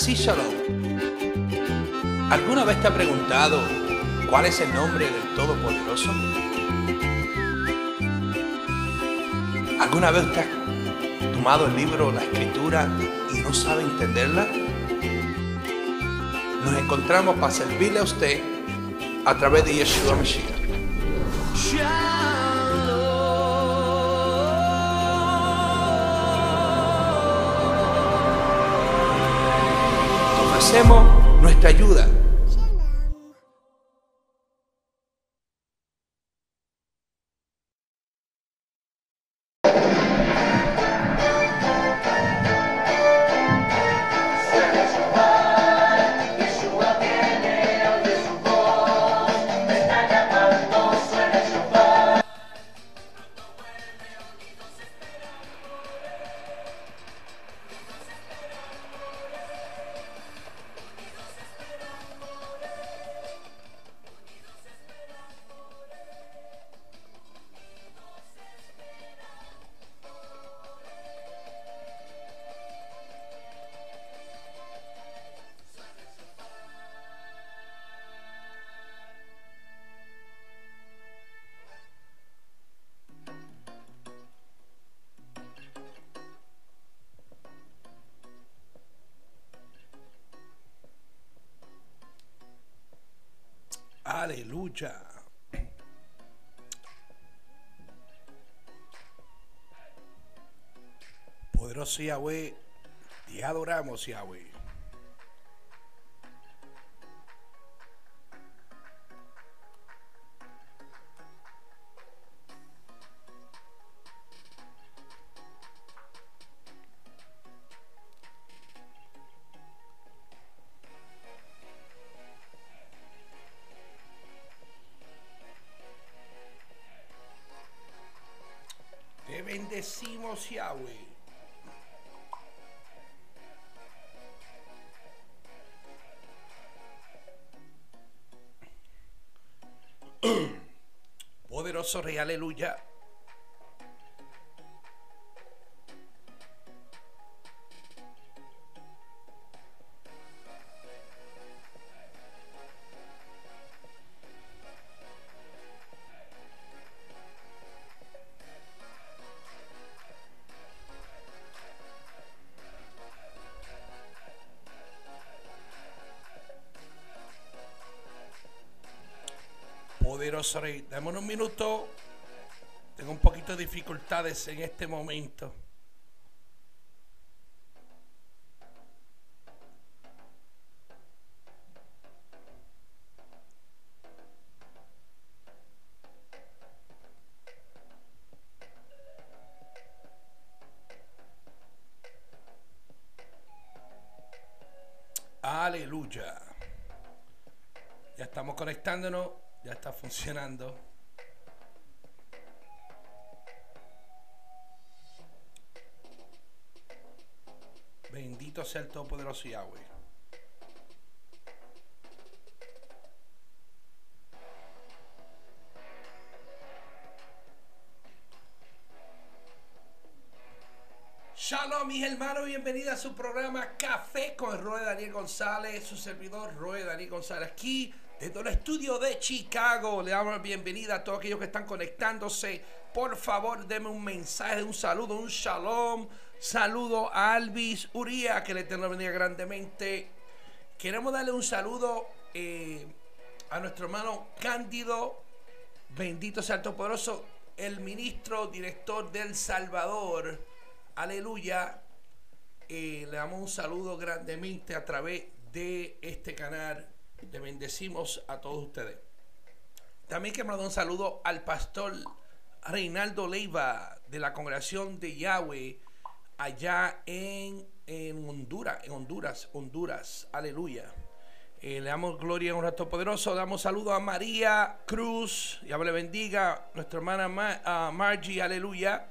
Así Shalom. ¿Alguna vez te ha preguntado cuál es el nombre del Todopoderoso? ¿Alguna vez te has tomado el libro, la escritura y no sabe entenderla? Nos encontramos para servirle a usted a través de Yeshua Mashiach. Hacemos nuestra ayuda Aleluya. Poderoso Yahweh, te adoramos Yahweh. Bendecimos, Yahweh. Poderoso Rey, aleluya. Rey, dame un minuto. Tengo un poquito de dificultades en este momento. Funcionando. Bendito sea el Todopoderoso Yahweh. Shalom mis hermanos, bienvenida a su programa Café con Roe Daniel González, su servidor Roe Daniel González, aquí desde el estudio de Chicago. Le damos la bienvenida a todos aquellos que están conectándose. Por favor, denme un mensaje, un saludo, un shalom. Saludo a Alvis Uría, que le tengo bendiga grandemente. Queremos darle un saludo eh, a nuestro hermano Cándido. Bendito sea el Todopoderoso, el ministro director del Salvador. Aleluya. Eh, le damos un saludo grandemente a través de este canal te bendecimos a todos ustedes. También quiero mandar un saludo al pastor Reinaldo Leiva de la congregación de Yahweh allá en, Honduras, en Honduras, Honduras, aleluya. Eh, le damos gloria a un rato poderoso. Damos saludo a María Cruz. Dios le bendiga. Nuestra hermana Margie, aleluya.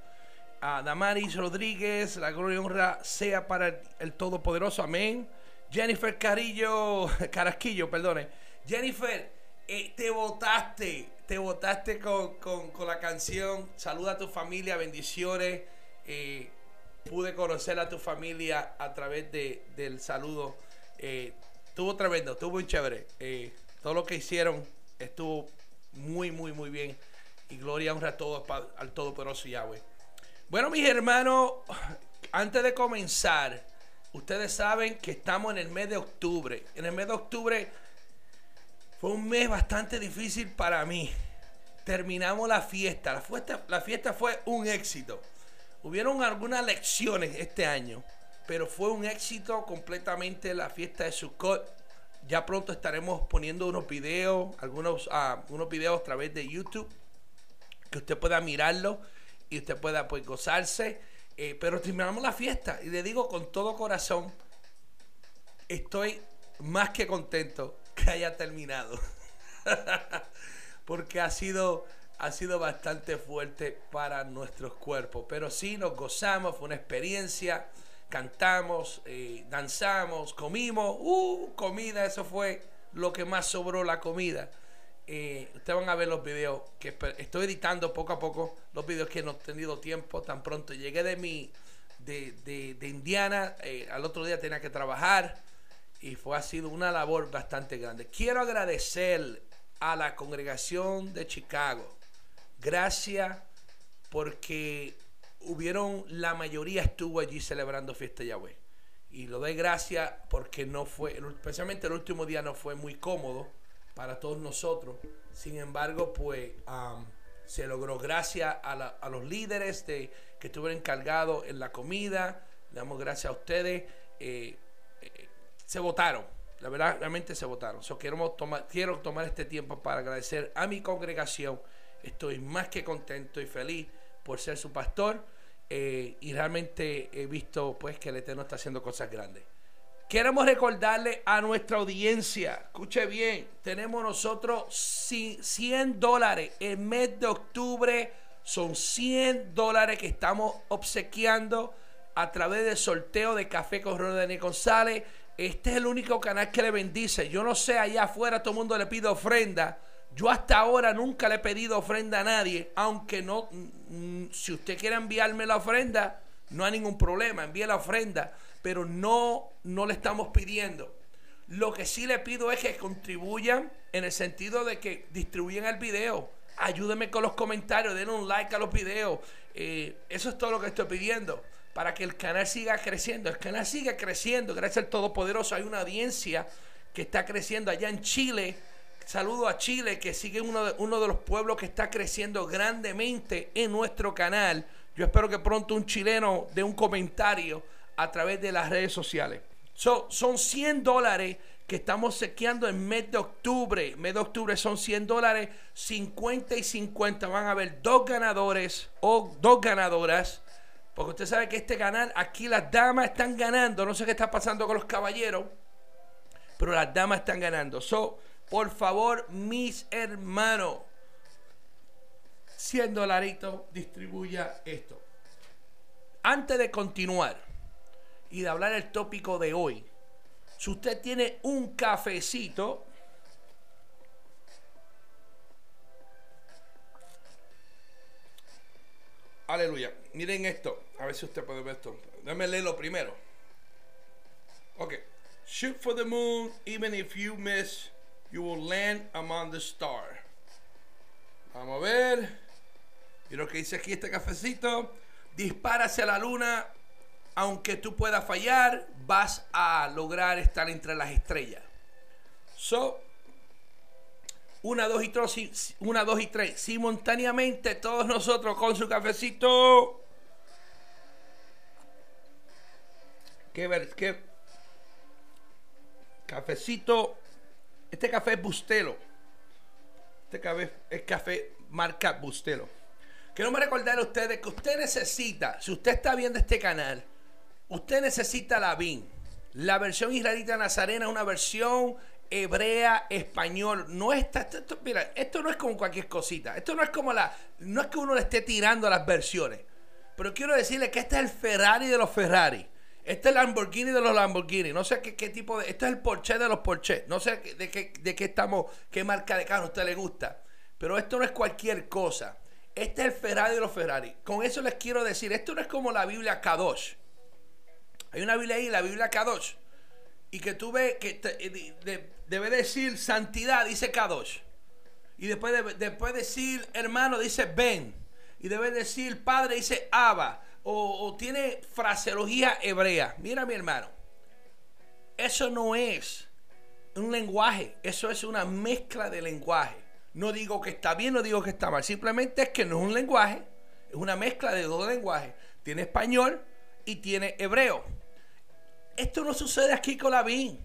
A Damaris Rodríguez. La gloria y honra sea para el Todopoderoso. Amén. Jennifer Carillo, Carasquillo, perdone. Jennifer, eh, te votaste, te votaste con, la canción. Saluda a tu familia, bendiciones. Eh, pude conocer a tu familia a través de, del saludo Eh, estuvo tremendo, estuvo muy chévere. Todo lo que hicieron estuvo muy, muy, muy bien. Y gloria honra a todos al Todopoderoso Yahweh. Bueno, mis hermanos, antes de comenzar, ustedes saben que estamos en el mes de octubre. En el mes de octubre fue un mes bastante difícil para mí. Terminamos la fiesta. La fiesta, fue un éxito. Hubieron algunas lecciones este año, pero fue un éxito completamente la fiesta de Sukkot. Ya pronto estaremos poniendo unos videos, algunos unos videos a través de YouTube, que usted pueda mirarlo y usted pueda pues gozarse. Eh, pero terminamos la fiesta y le digo con todo corazón, estoy más que contento que haya terminado. Porque ha sido, ha sido bastante fuerte para nuestros cuerpos. Pero sí, nos gozamos, fue una experiencia. Cantamos, eh, danzamos, comimos. ¡Uh! Comida, eso fue lo que más sobró la comida. Eh, ustedes van a ver los videos que estoy editando poco a poco, los videos que no he tenido tiempo tan pronto. Llegué de mi de, de, Indiana, eh, al otro día tenía que trabajar y fue ha sido una labor bastante grande. Quiero agradecer a la congregación de Chicago. Gracias porque hubieron, la mayoría estuvo allí celebrando fiesta Yahweh. Y lo doy gracias porque no fue, especialmente el último día no fue muy cómodo para todos nosotros. Sin embargo, pues se logró gracias a, los líderes de, que estuvieron encargados en la comida. Le damos gracias a ustedes. Eh, eh, se votaron. La verdad, realmente se votaron. quiero, tomar, quiero tomar este tiempo para agradecer a mi congregación. Estoy más que contento y feliz por ser su pastor. Eh, y realmente he visto pues que el Eterno está haciendo cosas grandes. Queremos recordarle a nuestra audiencia, escuche bien, tenemos nosotros 100 dólares. El mes de octubre son 100 dólares que estamos obsequiando a través del sorteo de Café con Daniel González. Este es el único canal que le bendice. Yo no sé, allá afuera todo el mundo le pide ofrenda. Yo hasta ahora nunca le he pedido ofrenda a nadie, aunque no, mm, si usted quiere enviarme la ofrenda, no hay ningún problema, envíe la ofrenda pero no, no le estamos pidiendo. Lo que sí le pido es que contribuyan en el sentido de que distribuyan el video. Ayúdenme con los comentarios, den un like a los videos. Eh, eso es todo lo que estoy pidiendo para que el canal siga creciendo. El canal sigue creciendo, gracias al Todopoderoso. Hay una audiencia que está creciendo allá en Chile. Saludo a Chile, que sigue uno de, uno de los pueblos que está creciendo grandemente en nuestro canal. Yo espero que pronto un chileno dé un comentario a través de las redes sociales. son 100 dólares que estamos sequeando en mes de octubre. Mes de octubre son 100 dólares, 50 y 50. Van a haber dos ganadores o dos ganadoras. Porque usted sabe que este canal, aquí las damas están ganando. No sé qué está pasando con los caballeros, pero las damas están ganando. So, por favor, mis hermanos, 100 dolaritos, distribuya esto. Antes de continuar, y de hablar el tópico de hoy. Si usted tiene un cafecito, Aleluya. Miren esto. A ver si usted puede ver esto. Déjame leerlo primero. Ok. Shoot for the moon. Even if you miss, you will land among the stars. Vamos a ver. Y lo que dice aquí este cafecito. Dispara hacia la luna aunque tú puedas fallar, vas a lograr estar entre las estrellas. So, una, dos y tres, una, dos y tres. Simultáneamente, todos nosotros con su cafecito. ¿Qué ver? ¿Qué? Cafecito. Este café es Bustelo. Este café es café marca Bustelo. Quiero recordar a ustedes que usted necesita, si usted está viendo este canal, Usted necesita la BIN. La versión israelita nazarena es una versión hebrea, español. No está, mira, esto no es como cualquier cosita. Esto no es como la. No es que uno le esté tirando las versiones. Pero quiero decirle que este es el Ferrari de los Ferrari. Este es el Lamborghini de los Lamborghini. No sé qué, qué tipo de. Este es el Porsche de los Porsche. No sé de qué, de qué estamos, qué marca de carro a usted le gusta. Pero esto no es cualquier cosa. Este es el Ferrari de los Ferrari. Con eso les quiero decir, esto no es como la Biblia Kadosh. Hay una Biblia ahí, la Biblia Kadosh, y que tú ves que eh, debe decir santidad, dice Kadosh. Y después, de, después decir hermano, dice Ben. Y debe decir padre, dice Abba. O, tiene fraseología hebrea. Mira mi hermano. Eso no es un lenguaje. Eso es una mezcla de lenguaje. No digo que está bien, no digo que está mal. Simplemente es que no es un lenguaje. Es una mezcla de dos lenguajes. Tiene español y tiene hebreo. Esto no sucede aquí con la BIN.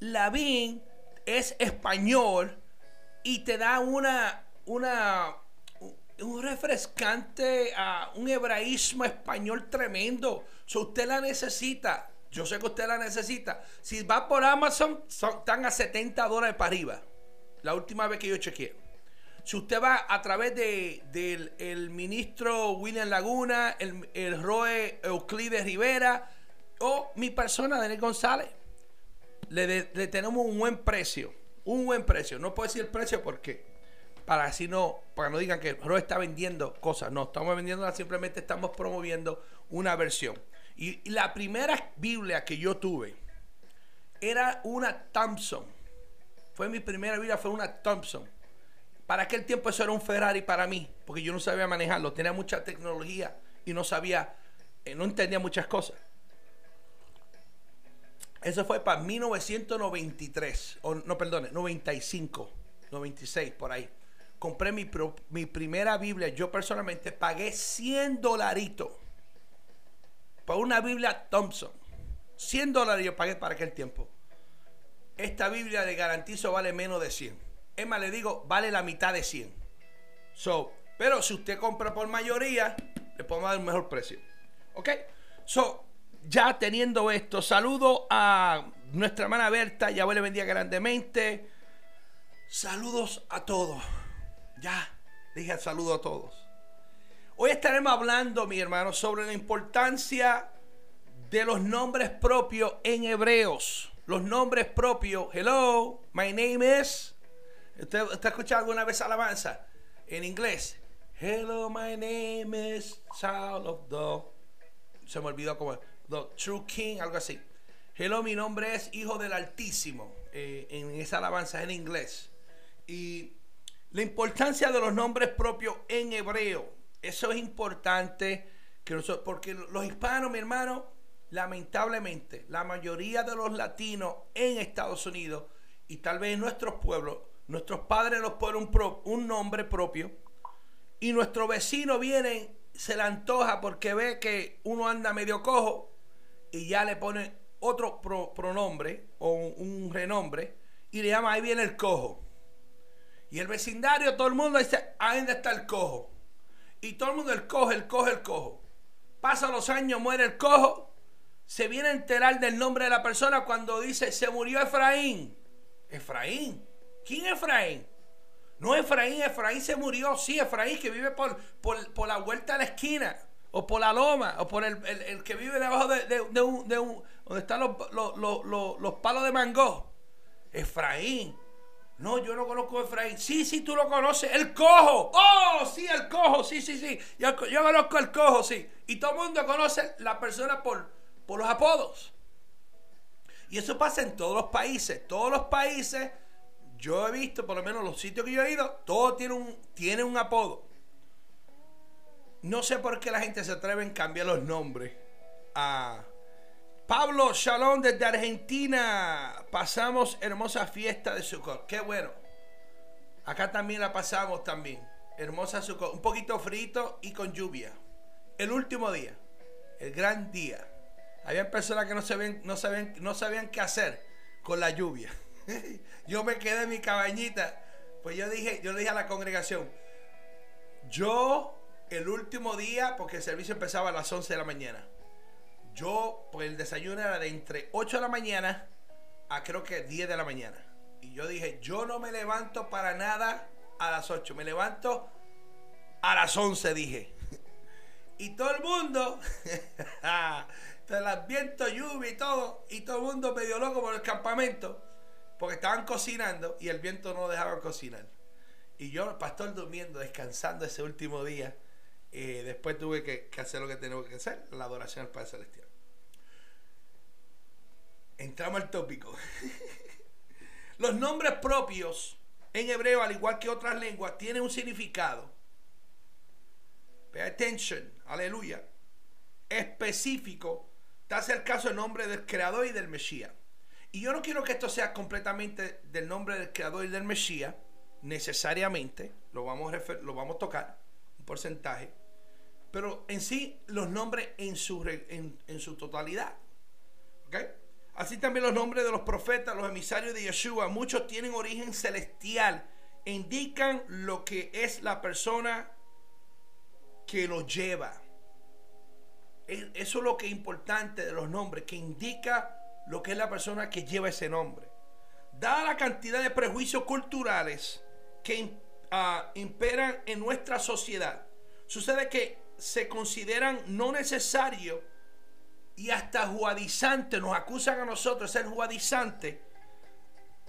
La BIN es español y te da una, una, un refrescante, uh, un hebraísmo español tremendo. Si usted la necesita, yo sé que usted la necesita. Si va por Amazon, están a 70 dólares para arriba. La última vez que yo chequeé. Si usted va a través de, del el ministro William Laguna, el, el Roe Euclides Rivera, o mi persona, Daniel González. Le, tenemos un buen precio. Un buen precio. No puedo decir el precio porque para así no, para no digan que Ro está vendiendo cosas. No, estamos vendiendo, simplemente estamos promoviendo una versión. Y, la primera Biblia que yo tuve era una Thompson. Fue mi primera Biblia, fue una Thompson. Para aquel tiempo eso era un Ferrari para mí, porque yo no sabía manejarlo, tenía mucha tecnología y no sabía, eh, no entendía muchas cosas. Eso fue para 1993, o no, perdone, 95, 96, por ahí. Compré mi, mi primera Biblia, yo personalmente pagué 100 dolaritos por una Biblia Thompson. 100 dólares yo pagué para aquel tiempo. Esta Biblia de garantizo vale menos de 100. Es más, le digo, vale la mitad de 100. So, pero si usted compra por mayoría, le podemos dar un mejor precio. ¿Ok? So, ya teniendo esto, saludo a nuestra hermana Berta, ya le bendiga grandemente. Saludos a todos. Ya, dije saludo a todos. Hoy estaremos hablando, mi hermano, sobre la importancia de los nombres propios en hebreos. Los nombres propios. Hello, my name is. ¿Usted, alguna vez alabanza en inglés? Hello, my name is Child of the. Se me olvidó cómo. The True King, algo así. Hello, mi nombre es Hijo del Altísimo. Eh, en esa alabanza en inglés. Y la importancia de los nombres propios en hebreo. Eso es importante. Que porque los hispanos, mi hermano, lamentablemente, la mayoría de los latinos en Estados Unidos y tal vez en nuestros pueblos, nuestros padres nos ponen un, un nombre propio y nuestro vecino viene, se le antoja porque ve que uno anda medio cojo y ya le pone otro pronombre o un, renombre y le llama ahí viene el cojo. Y el vecindario, todo el mundo dice, ahí está el cojo. Y todo el mundo el cojo, el cojo, el cojo. Pasan los años, muere el cojo. Se viene a enterar del nombre de la persona cuando dice, se murió Efraín. Efraín. ¿Quién Efraín? No Efraín, Efraín se murió. Sí, Efraín que vive por, por, por la vuelta a la esquina o por la loma, o por el, el, que vive debajo de, de, un, de un, donde están los, los, los, los, palos de mango. Efraín. No, yo no conozco Efraín. Sí, sí, tú lo conoces. El cojo. Oh, sí, el cojo. Sí, sí, sí. Yo, yo conozco el cojo, sí. Y todo el mundo conoce la persona por, por los apodos. Y eso pasa en todos los países. Todos los países, yo he visto, por lo menos los sitios que yo he ido, todos tienen un, tienen un apodo. No sé por qué la gente se atreve a cambiar los nombres. A Pablo Shalom desde Argentina. Pasamos hermosa fiesta de Sukkot. Qué bueno. Acá también la pasamos también. Hermosa Sukkot. Un poquito frito y con lluvia. El último día. El gran día. Habían personas que no sabían, no sabían, no sabían qué hacer con la lluvia. yo me quedé en mi cabañita. Pues yo dije, yo le dije a la congregación, yo el último día, porque el servicio empezaba a las 11 de la mañana. Yo, pues el desayuno era de entre 8 de la mañana a creo que 10 de la mañana. Y yo dije, yo no me levanto para nada a las 8, me levanto a las 11, dije. Y todo el mundo, el viento, lluvia y todo, y todo el mundo medio loco por el campamento, porque estaban cocinando y el viento no dejaba cocinar. Y yo, el pastor durmiendo, descansando ese último día, eh, después tuve que, hacer lo que tengo que hacer, la adoración al Padre Celestial. entramos al tópico. Los nombres propios en hebreo, al igual que otras lenguas, tienen un significado. Pay attention, aleluya. Específico. Te hace el caso del nombre del creador y del Mesías. Y yo no quiero que esto sea completamente del nombre del creador y del Mesías, necesariamente. Lo vamos lo vamos a tocar, un porcentaje. Pero en sí, los nombres en su, en, en su totalidad. ¿Ok? Así también los nombres de los profetas, los emisarios de Yeshua, muchos tienen origen celestial, indican lo que es la persona que lo lleva. Eso es lo que es importante de los nombres, que indica lo que es la persona que lleva ese nombre. Dada la cantidad de prejuicios culturales que uh, imperan en nuestra sociedad, sucede que se consideran no necesarios y hasta juadizante nos acusan a nosotros de ser juadizante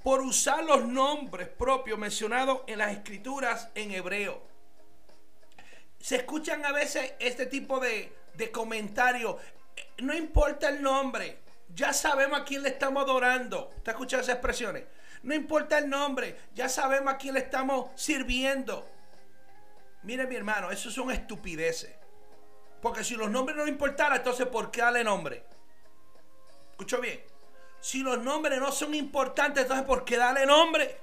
por usar los nombres propios mencionados en las escrituras en hebreo. Se escuchan a veces este tipo de, de comentarios. No importa el nombre, ya sabemos a quién le estamos adorando. ¿Te escuchado esas expresiones? No importa el nombre, ya sabemos a quién le estamos sirviendo. Mire mi hermano, eso son estupideces. Porque si los nombres no importaran, entonces ¿por qué darle nombre? Escucho bien. Si los nombres no son importantes, entonces ¿por qué darle nombre?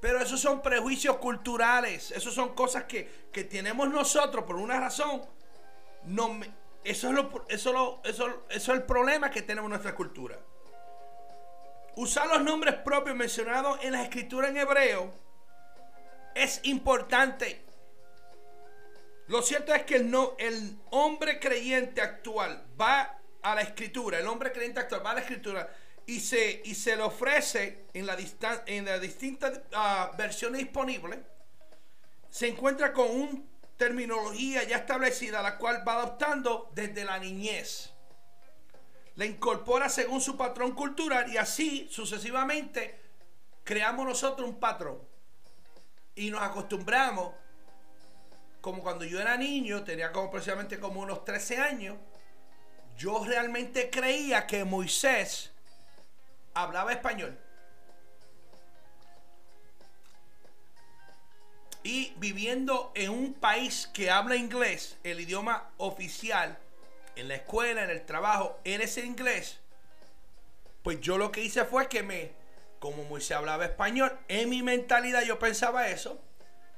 Pero esos son prejuicios culturales. Esos son cosas que, tenemos nosotros por una razón. Eso, es lo, eso, eso, eso es el problema que tenemos en nuestra cultura. Usar los nombres propios mencionados en la escritura en hebreo es importante lo cierto es que el, no, el hombre creyente actual va a la escritura, el hombre creyente actual va a la escritura y se, y se le ofrece en, la en las distintas ah, versiones disponibles, se encuentra con una terminología ya establecida, la cual va adoptando desde la niñez. La incorpora según su patrón cultural y así sucesivamente creamos nosotros un patrón y nos acostumbramos como cuando yo era niño, tenía como precisamente como unos 13 años, yo realmente creía que Moisés hablaba español. Y viviendo en un país que habla inglés, el idioma oficial, en la escuela, en el trabajo, era ese inglés, pues yo lo que hice fue que me, como Moisés hablaba español, en mi mentalidad yo pensaba eso,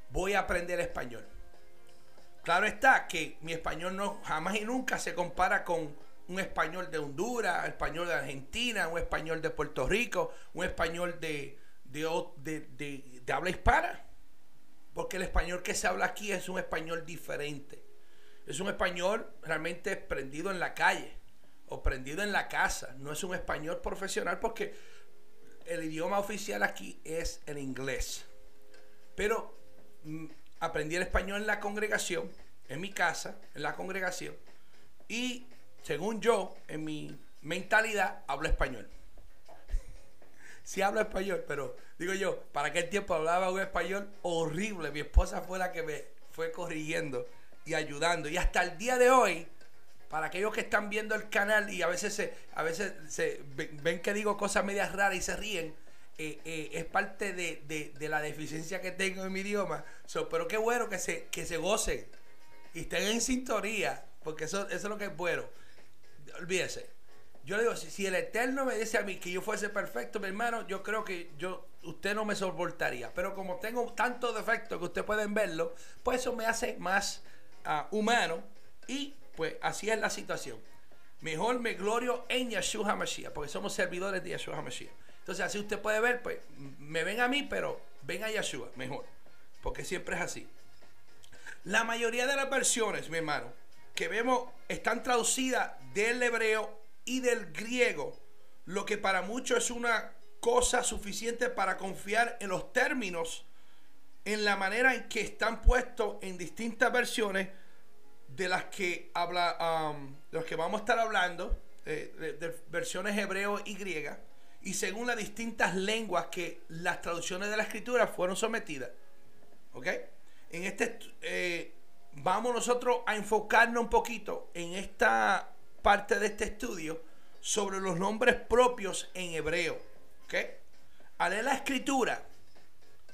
voy a aprender español. Claro está que mi español no jamás y nunca se compara con un español de Honduras, español de Argentina, un español de Puerto Rico, un español de, de, habla hispana. Porque el español que se habla aquí es un español diferente. Es un español realmente prendido en la calle o prendido en la casa. No es un español profesional porque el idioma oficial aquí es el inglés. Pero mm, aprendí el español en la congregación, en mi casa, en la congregación, y según yo, en mi mentalidad, hablo español. sí hablo español, pero digo yo, para aquel tiempo hablaba un español horrible. Mi esposa fue la que me fue corrigiendo y ayudando. Y hasta el día de hoy, para aquellos que están viendo el canal y a veces se, a veces se ven que digo cosas medias raras y se ríen, eh, eh, es parte de, la deficiencia que tengo en mi idioma. pero qué bueno que se, que se gocen y estén en sintonía, porque eso, eso es lo que es bueno. Olvídese. Yo le digo, si, el Eterno me dice a mí que yo fuese perfecto, mi hermano, yo creo que yo usted no me soportaría. Pero como tengo tantos defectos que ustedes pueden verlo, pues eso me hace más ah, humano. Y pues así es la situación. Mejor me glorio en Yeshua HaMashiach, porque somos servidores de Yeshua HaMashiach. Entonces, así usted puede ver, pues, me ven a mí, pero ven a Yeshua, mejor. Porque siempre es así. La mayoría de las versiones, mi hermano, que vemos están traducidas del hebreo y del griego, lo que para muchos es una cosa suficiente para confiar en los términos, en la manera en que están puestos en distintas versiones de las que habla, um, de las que vamos a estar hablando, eh, de, de versiones hebreo y griega y según las distintas lenguas que las traducciones de la escritura fueron sometidas. ¿Ok? En este eh, vamos nosotros a enfocarnos un poquito en esta parte de este estudio sobre los nombres propios en hebreo. ¿ok? Al leer la escritura,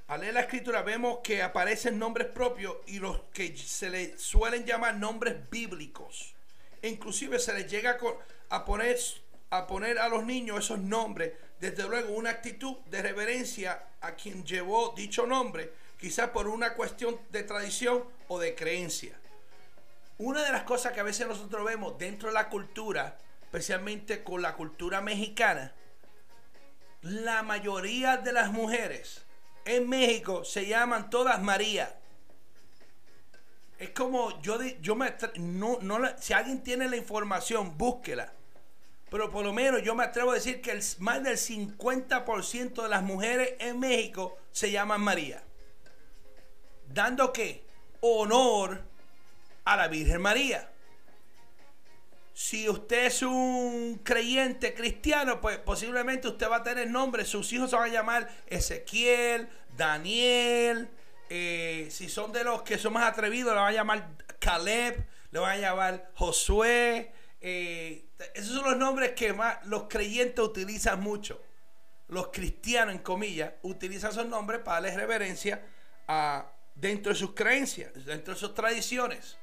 al leer la escritura vemos que aparecen nombres propios y los que se le suelen llamar nombres bíblicos. Inclusive se les llega a poner, a poner a los niños esos nombres, desde luego una actitud de reverencia a quien llevó dicho nombre, quizás por una cuestión de tradición o de creencia. Una de las cosas que a veces nosotros vemos dentro de la cultura, especialmente con la cultura mexicana, la mayoría de las mujeres en México se llaman todas María. Es como yo, yo me no, no si alguien tiene la información, búsquela. Pero por lo menos yo me atrevo a decir que el, más del 50% de las mujeres en México se llaman María. Dando qué? Honor a la Virgen María si usted es un creyente cristiano, pues posiblemente usted va a tener nombre. Sus hijos se van a llamar Ezequiel, Daniel. Eh, si son de los que son más atrevidos, le van a llamar Caleb, le van a llamar Josué. Eh, esos son los nombres que más los creyentes utilizan mucho. Los cristianos, en comillas, utilizan esos nombres para darles reverencia a, dentro de sus creencias, dentro de sus tradiciones.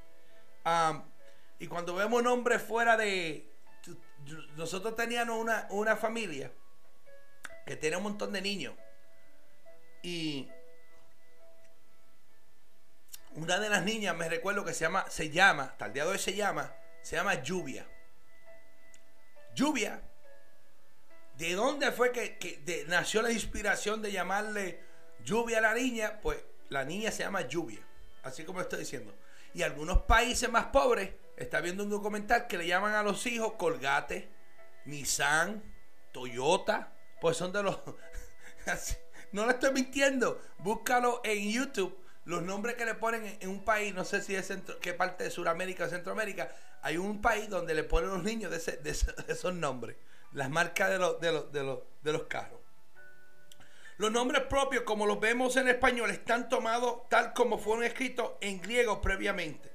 Y cuando vemos nombres fuera de... Nosotros teníamos una, una familia que tenía un montón de niños. Y una de las niñas, me recuerdo que se llama, se llama, hasta día de hoy se llama, se llama Lluvia. Lluvia. ¿De dónde fue que, nació la inspiración de llamarle lluvia a la niña? Pues la niña se llama Lluvia, así como estoy diciendo. Y algunos países más pobres está viendo un documental que le llaman a los hijos Colgate, Nissan, Toyota, pues son de los... no le estoy mintiendo, búscalo en YouTube, los nombres que le ponen en, un país, no sé si es centro, qué parte de Sudamérica o Centroamérica, hay un país donde le ponen los niños de, esos nombres, las marcas de los, carros. Los nombres propios, como los vemos en español, están tomados tal como fueron escritos en griego previamente.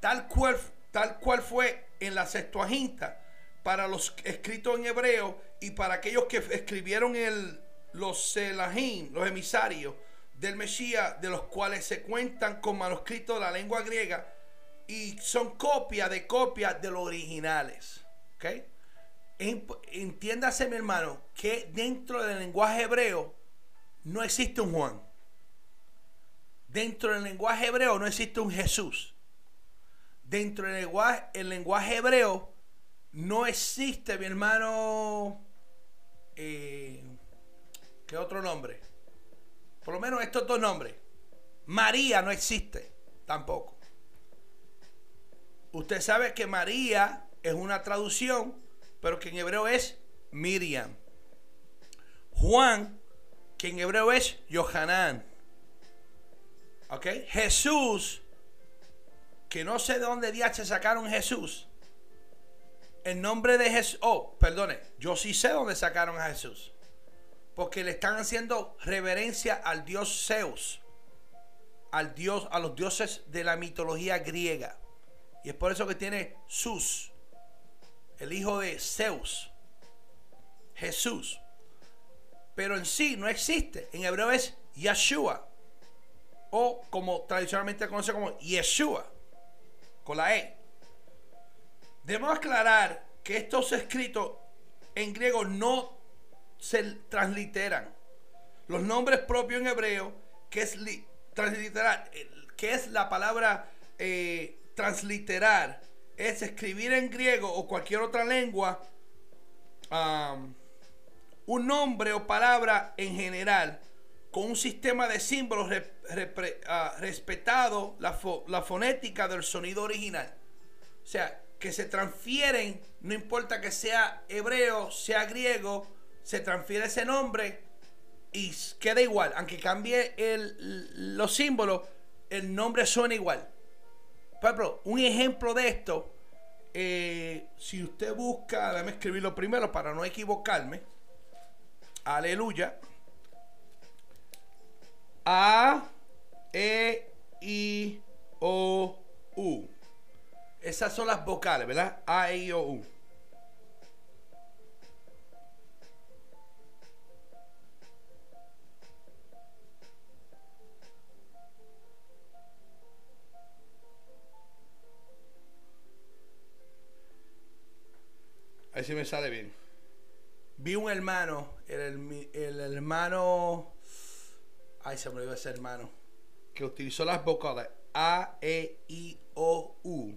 Tal cual tal cual fue en la Septuaginta para los escritos en hebreo y para aquellos que escribieron los Selahim, los emisarios del Mesías, de los cuales se cuentan con manuscritos de la lengua griega y son copias de copias de los originales. ¿okay? Entiéndase, mi hermano, que dentro del lenguaje hebreo no existe un Juan. Dentro del lenguaje hebreo no existe un Jesús dentro del lenguaje, el lenguaje hebreo no existe, mi hermano, eh, ¿qué otro nombre? Por lo menos estos dos nombres. María no existe tampoco. Usted sabe que María es una traducción, pero que en hebreo es Miriam. Juan, que en hebreo es Yohanan. ¿Ok? Jesús que no sé de dónde se sacaron Jesús. El nombre de Jesús. Oh, perdone. Yo sí sé dónde sacaron a Jesús. Porque le están haciendo reverencia al dios Zeus. Al dios, a los dioses de la mitología griega. Y es por eso que tiene Sus, el hijo de Zeus. Jesús. Pero en sí no existe. En hebreo es Yeshua. O como tradicionalmente conoce como Yeshua con la E. Debemos aclarar que estos escritos en griego no se transliteran. Los nombres propios en hebreo, que es transliterar, que es la palabra eh, transliterar, es escribir en griego o cualquier otra lengua un nombre o palabra en general con un sistema de símbolos ah, respetado la, fonética del sonido original. O sea, que se transfieren, no importa que sea hebreo, sea griego, se transfiere ese nombre y queda igual. Aunque cambie el, los símbolos, el nombre suena igual. Por ejemplo, un ejemplo de esto, eh, si usted busca, déjame escribirlo primero para no equivocarme. Aleluya. A, E, I, O, U. Esas son las vocales, ¿verdad? A, E, I, O, U. ver si me sale bien. Vi un hermano, el, el hermano. Ay, se me olvidó ese hermano. Que utilizó las vocales A, E, I, O, U.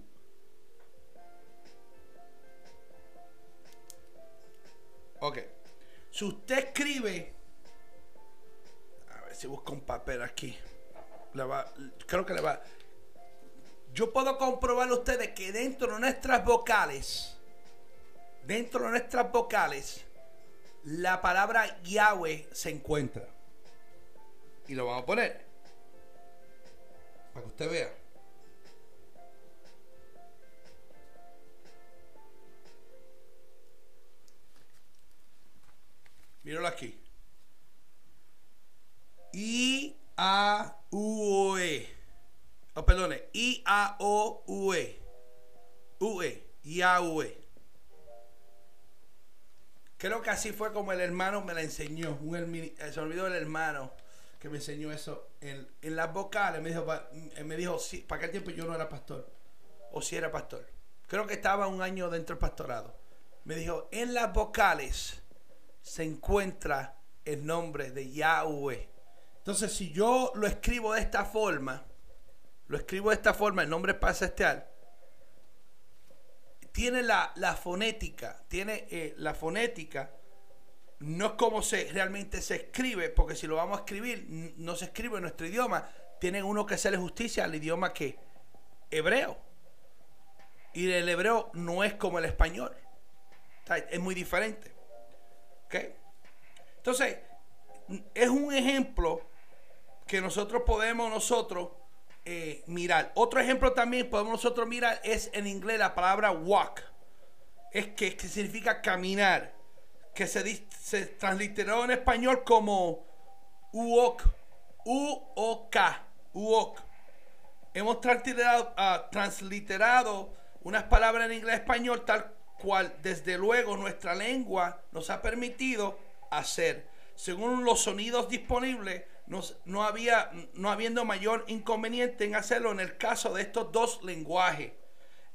Ok. Si usted escribe. A ver si busco un papel aquí. Le va, creo que le va. Yo puedo comprobar a ustedes que dentro de nuestras vocales dentro de nuestras vocales, la palabra Yahweh se encuentra. Y lo vamos a poner. Para que usted vea. Míralo aquí. I A U E. Oh, perdone. I A O U E. U E. Yahweh. Creo que así fue como el hermano me la enseñó. Un eh, se olvidó el hermano que me enseñó eso. En, en las vocales me dijo, me dijo, sí, para aquel tiempo yo no era pastor. O si era pastor. Creo que estaba un año dentro del pastorado. Me dijo, en las vocales se encuentra el nombre de Yahweh. Entonces, si yo lo escribo de esta forma, lo escribo de esta forma, el nombre pasa este tiene la, fonética, tiene eh, la fonética, no es como se realmente se escribe, porque si lo vamos a escribir, no se escribe en nuestro idioma, tiene uno que hacerle justicia al idioma que hebreo. Y el hebreo no es como el español. Es muy diferente. Entonces, es un ejemplo que nosotros podemos nosotros eh, mirar. Otro ejemplo también podemos nosotros mirar es en inglés la palabra walk. Es que, significa caminar. Que se, se transliteró en español como uok. U-O-K. Uok. Hemos transliterado, uh, transliterado unas palabras en inglés español tal cual desde luego nuestra lengua nos ha permitido hacer. Según los sonidos disponibles, no, había, no habiendo mayor inconveniente en hacerlo en el caso de estos dos lenguajes,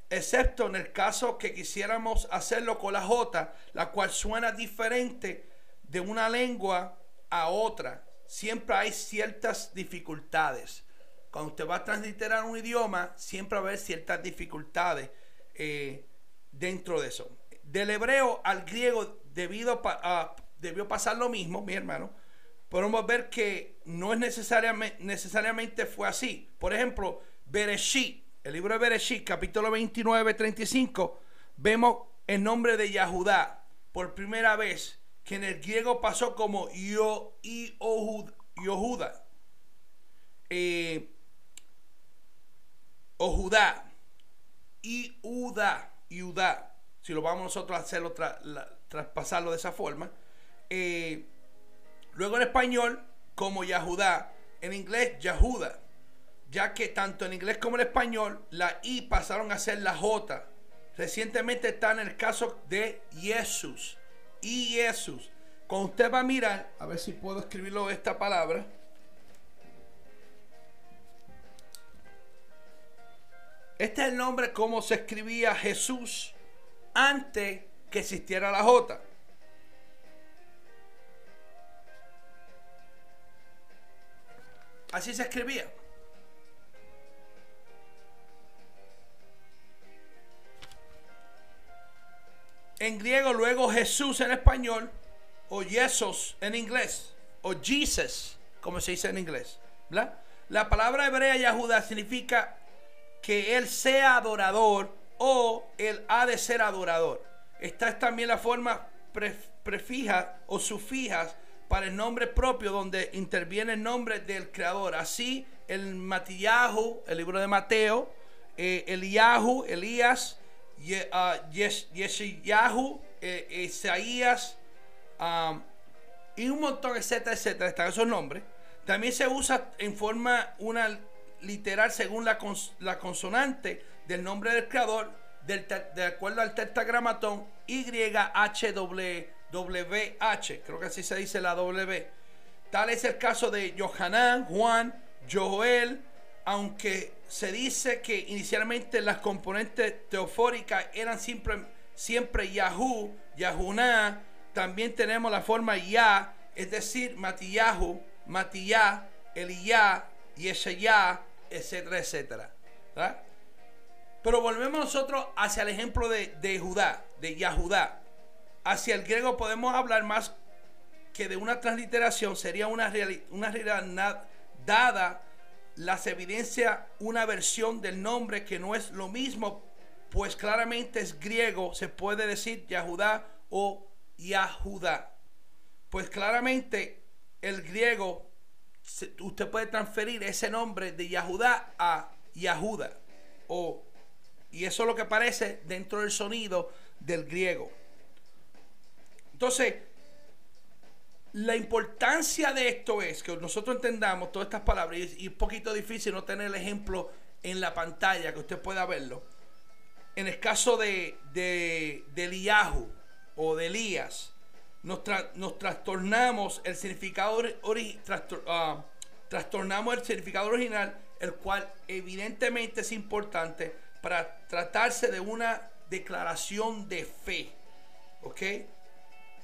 excepto en el caso que quisiéramos hacerlo con la J, la cual suena diferente de una lengua a otra. Siempre hay ciertas dificultades. Cuando usted va a transliterar un idioma, siempre va a haber ciertas dificultades eh, dentro de eso. Del hebreo al griego debido a, debió pasar lo mismo, mi hermano podemos ver que no es necesariamente, necesariamente fue así. Por ejemplo, Bereshit, el libro de Bereshit, capítulo 29, 35, vemos el nombre de Yahudá por primera vez, que en el griego pasó como Yo y Yohuda. Eh, Ojudá, Iuda, Iudá. Si lo vamos nosotros a hacerlo, traspasarlo de esa forma. Eh, Luego en español, como Yahudá. En inglés, Yahuda. Ya que tanto en inglés como en español, la I pasaron a ser la J. Recientemente está en el caso de Jesús. Y Jesús. Cuando usted va a mirar, a ver si puedo escribirlo esta palabra. Este es el nombre como se escribía Jesús antes que existiera la J. Así se escribía. En griego, luego Jesús en español, o Jesús en inglés, o Jesus, como se dice en inglés. La palabra hebrea Yahuda significa que él sea adorador o él ha de ser adorador. Esta es también la forma prefija o sufijas para el nombre propio donde interviene el nombre del creador. Así el Matillahu, el libro de Mateo, eh, Eliyahu, Elías, uh, Yeshayahu, eh, Isaías, y un montón, etcétera, etcétera, están esos nombres. También se usa en forma una literal según la, la consonante del nombre del creador, del, de acuerdo al tetragramatón YHW WH, creo que así se dice la W. Tal es el caso de Johanan, Juan, Joel, aunque se dice que inicialmente las componentes teofóricas eran siempre, siempre Yahoo, Yahuná, también tenemos la forma Ya, es decir, Matillahu, Matillá, Eliyá, Yeshayá, etcétera, etcétera. Pero volvemos nosotros hacia el ejemplo de, de Judá, de Yahudá. Hacia el griego podemos hablar más que de una transliteración, sería una, una realidad dada las evidencias una versión del nombre que no es lo mismo, pues claramente es griego, se puede decir Yahudá o Yahudá. Pues claramente el griego, usted puede transferir ese nombre de Yahudá a Yahuda. O, y eso es lo que aparece dentro del sonido del griego. Entonces, la importancia de esto es que nosotros entendamos todas estas palabras y es un poquito difícil no tener el ejemplo en la pantalla que usted pueda verlo. En el caso de, de, Eliyahu o de Elías, nos, nos trastornamos el significado ah, trastornamos el significado original, el cual evidentemente es importante para tratarse de una declaración de fe. ¿Ok?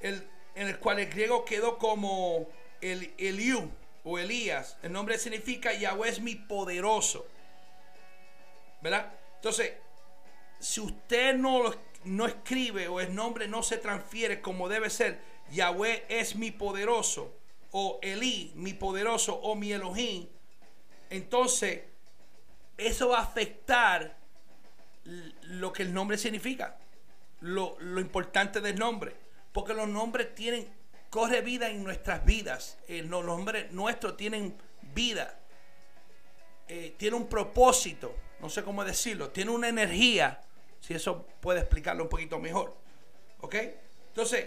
El, en el cual el griego quedó como el Eliú o Elías. El nombre significa Yahweh es mi poderoso. ¿Verdad? Entonces, si usted no, no escribe o el nombre no se transfiere como debe ser, Yahweh es mi poderoso, o Elí, mi poderoso, o mi Elohim, entonces eso va a afectar lo que el nombre significa, lo, lo importante del nombre. Porque los nombres tienen, corre vida en nuestras vidas. Eh, los nombres nuestros tienen vida. Eh, tiene un propósito. No sé cómo decirlo. Tiene una energía. Si eso puede explicarlo un poquito mejor. ¿Ok? Entonces,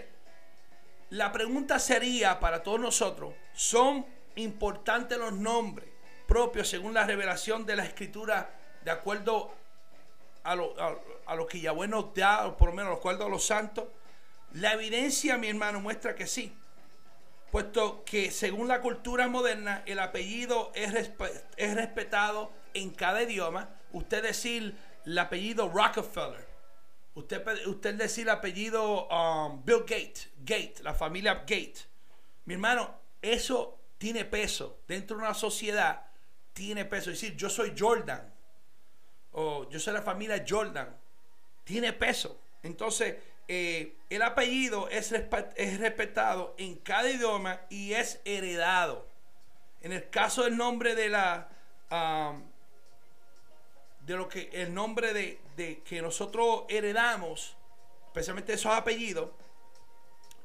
la pregunta sería para todos nosotros, ¿son importantes los nombres propios según la revelación de la escritura de acuerdo a lo, a, lo que Yahweh nos da, o por lo menos de acuerdo a los santos? La evidencia, mi hermano, muestra que sí. Puesto que según la cultura moderna, el apellido es, es respetado en cada idioma. Usted decir el apellido Rockefeller. Usted, usted decir el apellido um, Bill Gates, Gate, la familia Gate. Mi hermano, eso tiene peso. Dentro de una sociedad tiene peso. Es decir, yo soy Jordan. O yo soy la familia Jordan. Tiene peso. Entonces, eh, el apellido es, es respetado en cada idioma y es heredado. En el caso del nombre de la de lo que el nombre de, que nosotros heredamos, especialmente esos apellidos,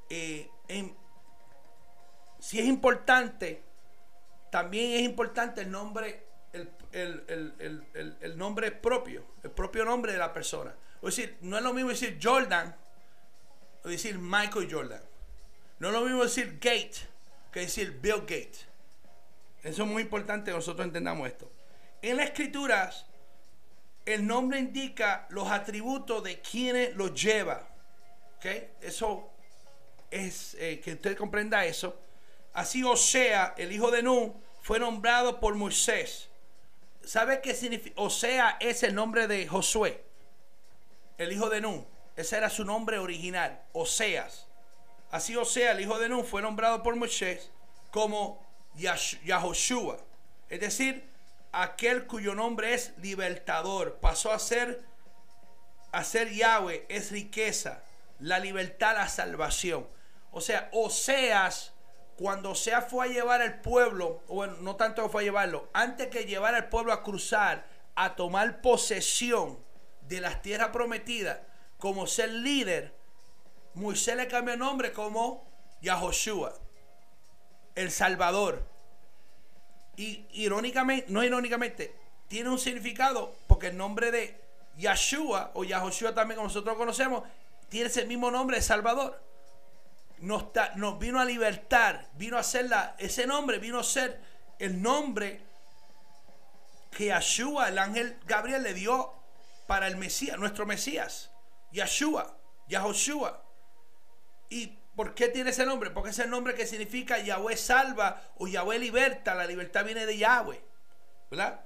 eh, si es importante, también es importante el nombre, el, nombre propio, el propio nombre de la persona. Es decir, no es lo mismo decir Jordan decir Michael Jordan. No lo mismo decir Gate que decir Bill Gates. Eso es muy importante que nosotros entendamos esto. En las escrituras, el nombre indica los atributos de quienes lo lleva. ¿Ok? Eso es eh, que usted comprenda eso. Así Osea, el hijo de Nun, fue nombrado por Moisés. ¿Sabe qué significa? Osea es el nombre de Josué, el hijo de Nun. Ese era su nombre original, Oseas. Así Osea, el hijo de Nun, fue nombrado por Moisés como Yahoshua. Es decir, aquel cuyo nombre es libertador. Pasó a ser, a ser Yahweh, es riqueza, la libertad, la salvación. O sea, Oseas, cuando Oseas fue a llevar al pueblo, bueno, no tanto fue a llevarlo, antes que llevar al pueblo a cruzar, a tomar posesión de las tierras prometidas, como ser líder, Moisés le cambió el nombre como Yahoshua, el Salvador. Y irónicamente, no irónicamente, tiene un significado porque el nombre de Yahshua o Yahoshua también como nosotros lo conocemos, tiene ese mismo nombre de Salvador. Nos, vino a libertar, vino a ser la, ese nombre, vino a ser el nombre que Yahshua, el ángel Gabriel, le dio para el Mesías, nuestro Mesías. Yahshua, Yahoshua. ¿Y por qué tiene ese nombre? Porque es el nombre que significa Yahweh salva o Yahweh liberta. La libertad viene de Yahweh. ¿Verdad?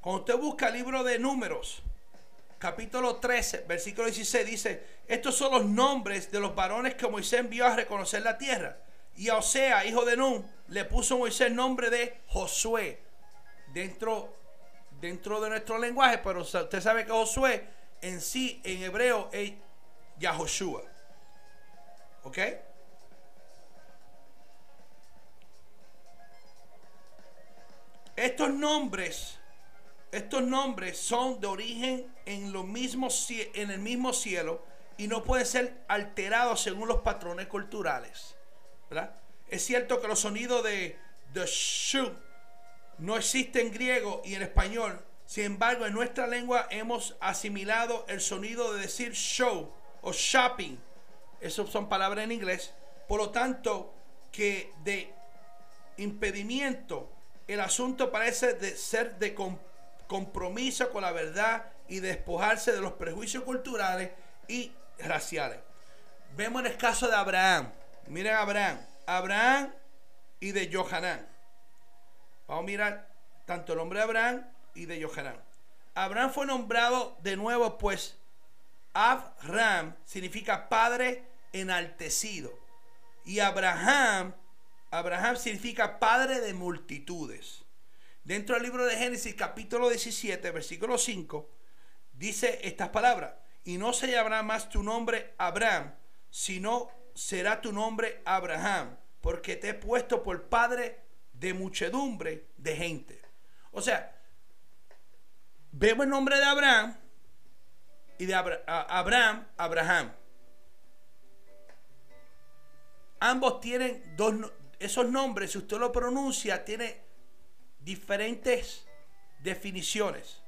Cuando usted busca el libro de números, capítulo 13, versículo 16 dice, estos son los nombres de los varones que Moisés envió a reconocer la tierra. Y a Osea, hijo de Nun, le puso Moisés el nombre de Josué. Dentro, dentro de nuestro lenguaje, pero usted sabe que Josué en sí, en hebreo, es Yahoshua. ¿Ok? Estos nombres, estos nombres son de origen en, en el mismo cielo y no pueden ser alterados según los patrones culturales. Es cierto que los sonidos de the shu no existen en griego y en español. Sin embargo, en nuestra lengua hemos asimilado el sonido de decir show o shopping. Esas son palabras en inglés. Por lo tanto, que de impedimento el asunto parece de ser de compromiso con la verdad y despojarse de los prejuicios culturales y raciales. Vemos en el caso de Abraham. Miren a Abraham. Abraham y de Johanán. Vamos a mirar tanto el nombre de Abraham y de Johanán. Abraham fue nombrado de nuevo, pues Abraham significa padre enaltecido. Y Abraham Abraham significa padre de multitudes. Dentro del libro de Génesis capítulo 17, versículo 5, dice estas palabras, y no se llamará más tu nombre Abraham, sino será tu nombre Abraham, porque te he puesto por padre de muchedumbre de gente. O sea, vemos el nombre de Abraham y de Abraham, Abraham. Ambos tienen dos, esos nombres, si usted lo pronuncia, tiene diferentes definiciones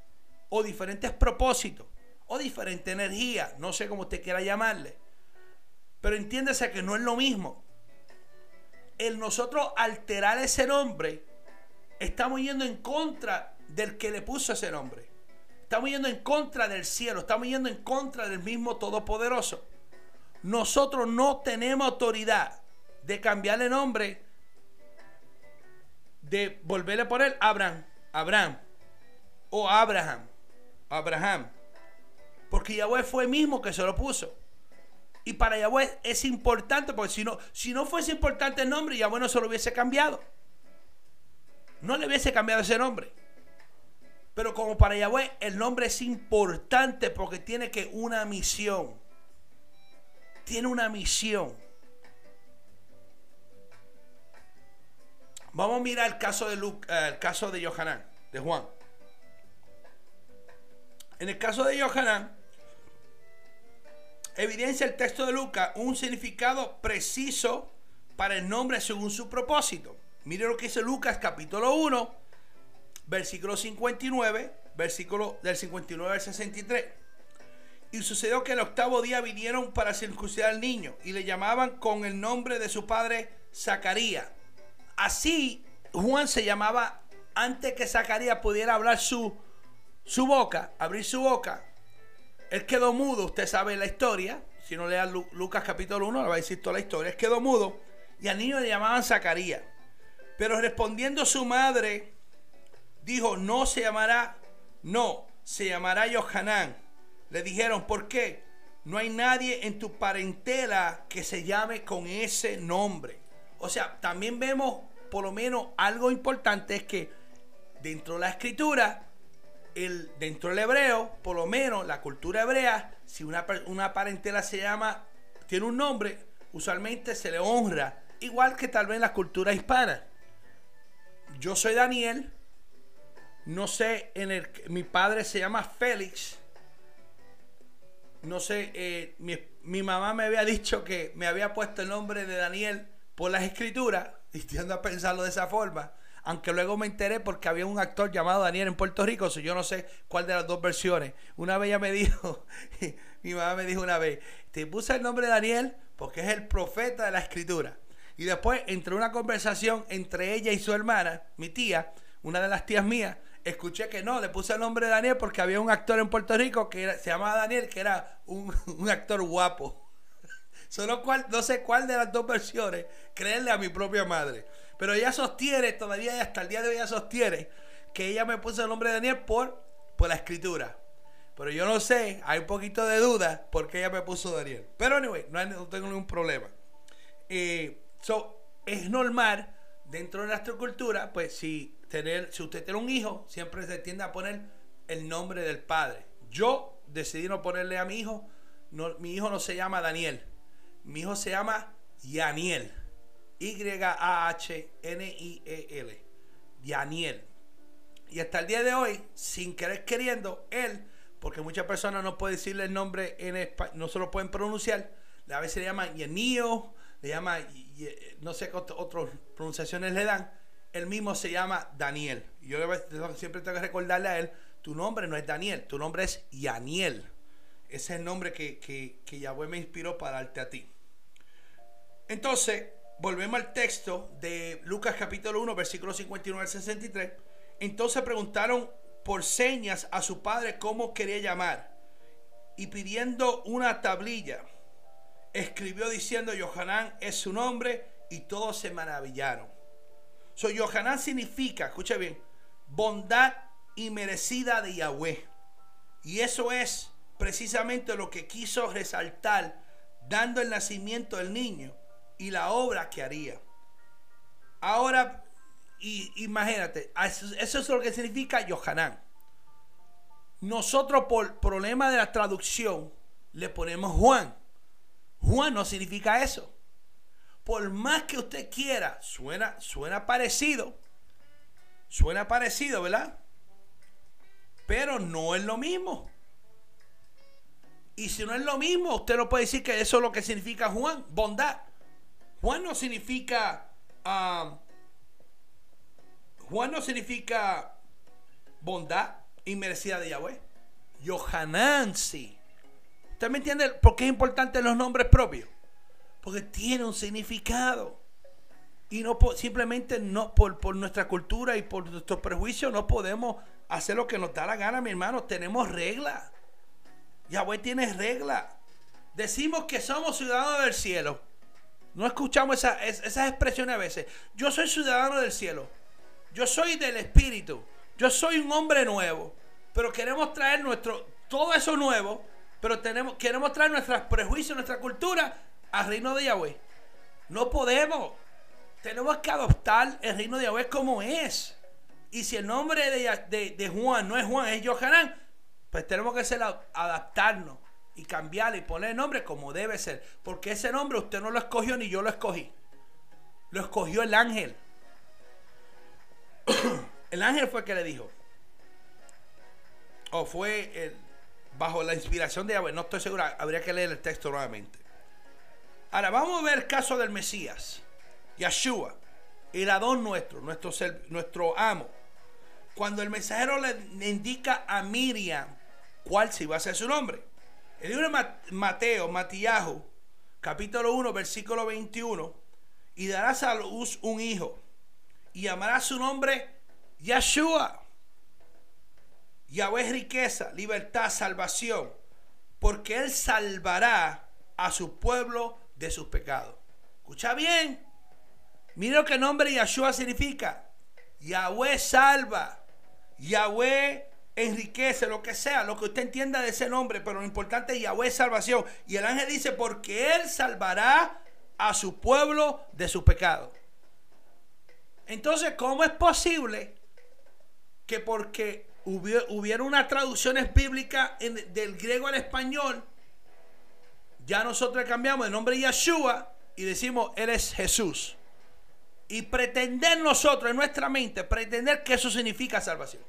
o diferentes propósitos o diferente energía, no sé cómo usted quiera llamarle. Pero entiéndase que no es lo mismo. El nosotros alterar ese nombre, estamos yendo en contra del que le puso ese nombre. Estamos yendo en contra del cielo, estamos yendo en contra del mismo Todopoderoso. Nosotros no tenemos autoridad de cambiarle nombre, de volverle a poner Abraham, Abraham o Abraham, Abraham. Porque Yahweh fue el mismo que se lo puso. Y para Yahweh es importante, porque si no, si no fuese importante el nombre, Yahweh no se lo hubiese cambiado. No le hubiese cambiado ese nombre. Pero como para Yahweh el nombre es importante porque tiene que una misión. Tiene una misión. Vamos a mirar el caso de, eh, el caso de Johanán, de Juan. En el caso de Johanán, evidencia el texto de Lucas un significado preciso para el nombre según su propósito. Mire lo que dice Lucas capítulo 1, versículo 59, versículo del 59 al 63. Y sucedió que el octavo día vinieron para circuncidar al niño y le llamaban con el nombre de su padre Zacarías. Así Juan se llamaba antes que Zacarías pudiera hablar su, su boca, abrir su boca. Él quedó mudo, usted sabe la historia. Si no lea Lucas capítulo 1, le va a decir toda la historia. Él quedó mudo y al niño le llamaban Zacarías. Pero respondiendo su madre, dijo, no se llamará, no, se llamará Johanán. Le dijeron, ¿por qué? No hay nadie en tu parentela que se llame con ese nombre. O sea, también vemos por lo menos algo importante es que dentro de la escritura, el, dentro del hebreo, por lo menos la cultura hebrea, si una, una parentela se llama, tiene un nombre, usualmente se le honra, igual que tal vez en la cultura hispana. Yo soy Daniel, no sé, en el, mi padre se llama Félix, no sé, eh, mi, mi mamá me había dicho que me había puesto el nombre de Daniel por las escrituras, y tiendo a pensarlo de esa forma, aunque luego me enteré porque había un actor llamado Daniel en Puerto Rico, so yo no sé cuál de las dos versiones. Una vez ella me dijo, mi mamá me dijo una vez, te puse el nombre de Daniel porque es el profeta de la escritura. Y después, entre una conversación entre ella y su hermana, mi tía, una de las tías mías, escuché que no, le puse el nombre de Daniel porque había un actor en Puerto Rico que se llamaba Daniel, que era un, actor guapo. Solo cual, no sé cuál de las dos versiones creerle a mi propia madre. Pero ella sostiene, todavía hasta el día de hoy ella sostiene que ella me puso el nombre de Daniel por, por la escritura. Pero yo no sé, hay un poquito de duda porque ella me puso Daniel. Pero anyway, no, tengo ningún problema. Eh, so, es normal dentro de nuestra cultura, pues si, tener, si usted tiene un hijo, siempre se tiende a poner el nombre del padre. Yo decidí no ponerle a mi hijo, mi hijo no se llama Daniel, mi hijo se llama Yaniel. Y-A-H-N-I-E-L. Yaniel. Y hasta el día de hoy, sin querer queriendo, él, porque muchas personas no pueden decirle el nombre en español, no se lo pueden pronunciar, a veces le llaman Yanio, le llama, no sé qué otras pronunciaciones le dan, él mismo se llama Daniel. Yo siempre tengo que recordarle a él, tu nombre no es Daniel, tu nombre es Yaniel. Ese es el nombre que, que, que Yahweh me inspiró para darte a ti. Entonces, volvemos al texto de Lucas capítulo 1, versículo 59 al 63. Entonces preguntaron por señas a su padre cómo quería llamar. Y pidiendo una tablilla, escribió diciendo, Yohanan es su nombre, y todos se maravillaron. So, Yohanan significa, escucha bien, bondad y merecida de Yahweh. Y eso es precisamente lo que quiso resaltar, dando el nacimiento del niño y la obra que haría. Ahora, y, imagínate, eso, es lo que significa Yohanan. Nosotros por problema de la traducción le ponemos Juan. Juan no significa eso. Por más que usted quiera, suena, suena parecido. Suena parecido, ¿verdad? Pero no es lo mismo. Y si no es lo mismo, usted no puede decir que eso es lo que significa Juan, bondad. Juan no significa. Um, Juan no significa bondad y merecida de Yahweh. Yohanan sí. ¿Usted me entiende por qué es importante los nombres propios? Porque tiene un significado. Y no simplemente no por, por nuestra cultura y por nuestros prejuicios no podemos hacer lo que nos da la gana, mi hermano. Tenemos reglas. Yahweh tiene reglas. Decimos que somos ciudadanos del cielo. No escuchamos esas expresiones a veces. Yo soy ciudadano del cielo. Yo soy del Espíritu. Yo soy un hombre nuevo. Pero queremos traer nuestro, todo eso nuevo. Pero tenemos, queremos traer nuestros prejuicios, nuestra cultura al reino de Yahweh. No podemos. Tenemos que adoptar el reino de Yahweh como es. Y si el nombre de, Juan no es Juan, es Johanán, pues tenemos que ser, adaptarnos y cambiarle y poner el nombre como debe ser. Porque ese nombre usted no lo escogió ni yo lo escogí. Lo escogió el ángel. el ángel fue el que le dijo. O fue bajo la inspiración de Yahweh. No estoy seguro. Habría que leer el texto nuevamente. Ahora vamos a ver el caso del Mesías. Yeshua. El Adón nuestro. Nuestro, nuestro amo. Cuando el mensajero le indica a Miriam cuál se iba a ser su nombre. El libro de Mateo, Matiahu, capítulo 1, versículo 21, y darás a luz un hijo, y llamará su nombre Yeshua. Yahweh es riqueza, libertad, salvación, porque Él salvará a su pueblo de sus pecados. Escucha bien. Mira lo que el nombre Yeshua significa. Yahweh salva. Yahweh enriquece, lo que sea, lo que usted entienda de ese nombre, pero lo importante es Yahweh salvación. Y el ángel dice, porque Él salvará a su pueblo de su pecado. Entonces, ¿cómo es posible que porque hubiera, una traducciones bíblicas del griego al español, ya nosotros cambiamos el nombre Yeshua y decimos, Él es Jesús? Y pretender nosotros en nuestra mente, pretender que eso significa salvación.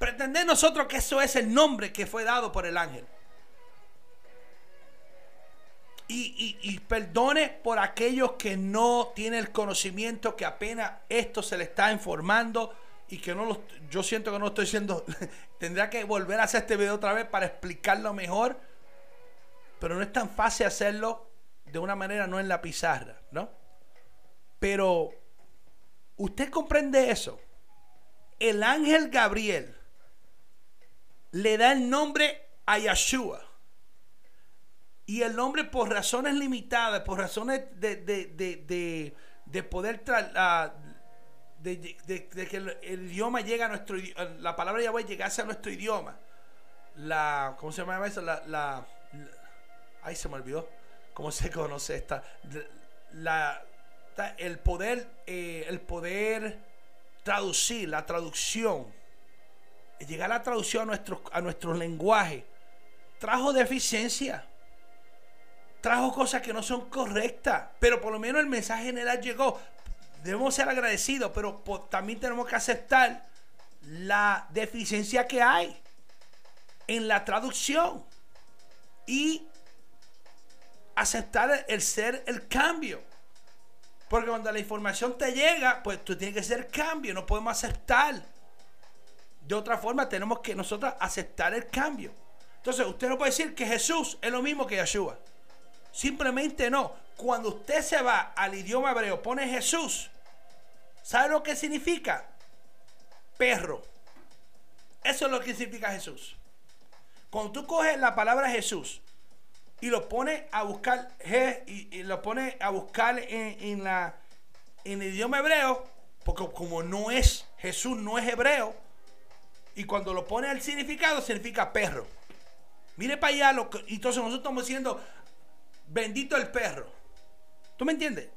Pretender nosotros que eso es el nombre que fue dado por el ángel. Y, perdone por aquellos que no tienen el conocimiento, que apenas esto se le está informando y que no lo, yo siento que no estoy siendo, tendría que volver a hacer este video otra vez para explicarlo mejor, pero no es tan fácil hacerlo de una manera no en la pizarra, ¿no? Pero usted comprende eso. El ángel Gabriel le da el nombre a Yeshua. Y el nombre por razones limitadas, por razones de, de, poder de, que el, idioma llegue a nuestro la palabra Yahweh llegase a nuestro idioma. la, ¿cómo se llama eso? La, ay, se me olvidó. ¿Cómo se conoce esta? El poder, eh, el poder traducir, la traducción, llegar a la traducción a nuestro, a nuestro lenguaje, trajo deficiencia trajo cosas que no son correctas, pero por lo menos el mensaje general llegó. Debemos ser agradecidos, pero también tenemos que aceptar la deficiencia que hay en la traducción y aceptar el ser el cambio. Porque cuando la información te llega, pues tú tienes que ser cambio, no podemos aceptar. De otra forma, tenemos que nosotros aceptar el cambio. Entonces, usted no puede decir que Jesús es lo mismo que Yeshua. Simplemente no. Cuando usted se va al idioma hebreo, pone Jesús. ¿Sabe lo que significa? Perro. Eso es lo que significa Jesús. Cuando tú coges la palabra Jesús y lo pones a buscar y, lo pones a buscar en, la en el idioma hebreo, porque como no es Jesús no es hebreo, y cuando lo pone al significado significa perro. Mire para allá, lo que, entonces nosotros estamos diciendo, bendito el perro. ¿Tú me entiendes?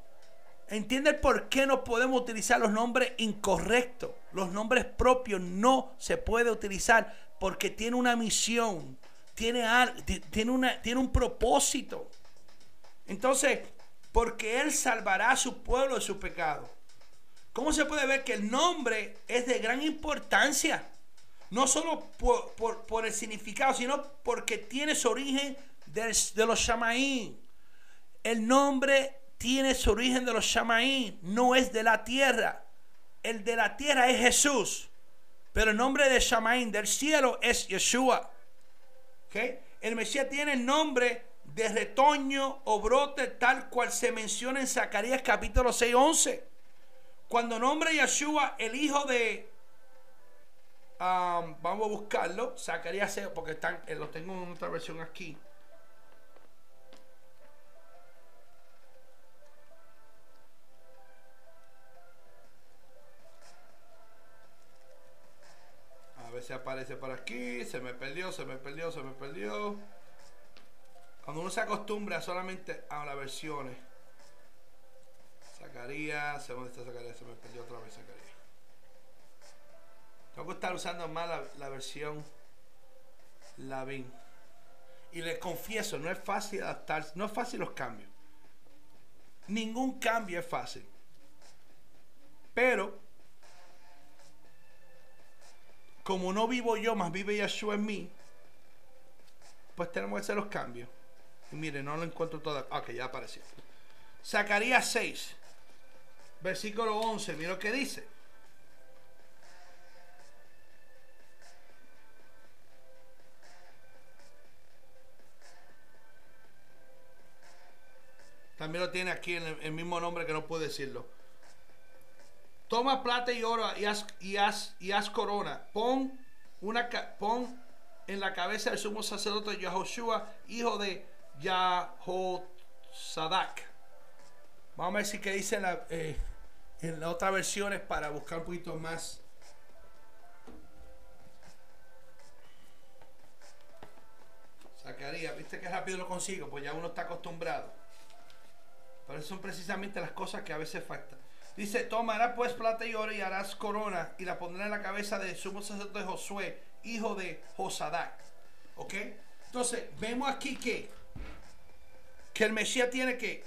Entiende por qué no podemos utilizar los nombres incorrectos. Los nombres propios no se puede utilizar porque tiene una misión, tiene, tiene, una, tiene un propósito. Entonces, porque Él salvará a su pueblo de su pecado. ¿Cómo se puede ver que el nombre es de gran importancia? No solo por, el significado, sino porque tiene su origen de los Shamaín. El nombre tiene su origen de los Shamaín, no es de la tierra. El de la tierra es Jesús, pero el nombre de Shamaín del cielo es Yeshua. El Mesías tiene el nombre de retoño o brote tal cual se menciona en Zacarías capítulo 6, 11. Cuando nombra Yeshua, el hijo de... Um, vamos a buscarlo, Zacarías 6, porque están, eh, lo tengo en otra versión aquí. Se aparece por aquí, se me perdió, se me perdió, se me perdió. Cuando uno se acostumbra solamente a las versiones. Sacaría, ¿dónde está Sacaría? Se me perdió otra vez Sacaría. Tengo que estar usando más la, la versión Lavin. Y les confieso, no es fácil adaptarse, no es fácil los cambios. Ningún cambio es fácil. Pero como no vivo yo, más vive Yeshua en mí, pues tenemos que hacer los cambios. Y mire, no lo encuentro todo. Ok, ya apareció. Zacarías 6, versículo 11, mira lo que dice. También lo tiene aquí en el mismo nombre que no puedo decirlo. Toma plata y oro y haz, corona. Pon, en la cabeza del sumo sacerdote Yahoshua, hijo de Yahosadak. Vamos a ver si que dice en, la, eh, en las otras versiones para buscar un poquito más. Sacaría, viste que rápido lo consigo, pues ya uno está acostumbrado. Pero son precisamente las cosas que a veces faltan. Dice, tomarás pues plata y oro y harás corona y la pondrás en la cabeza de sumo sacerdote Josué, hijo de Josadac. ¿Ok? Entonces, vemos aquí que, que el Mesías tiene que,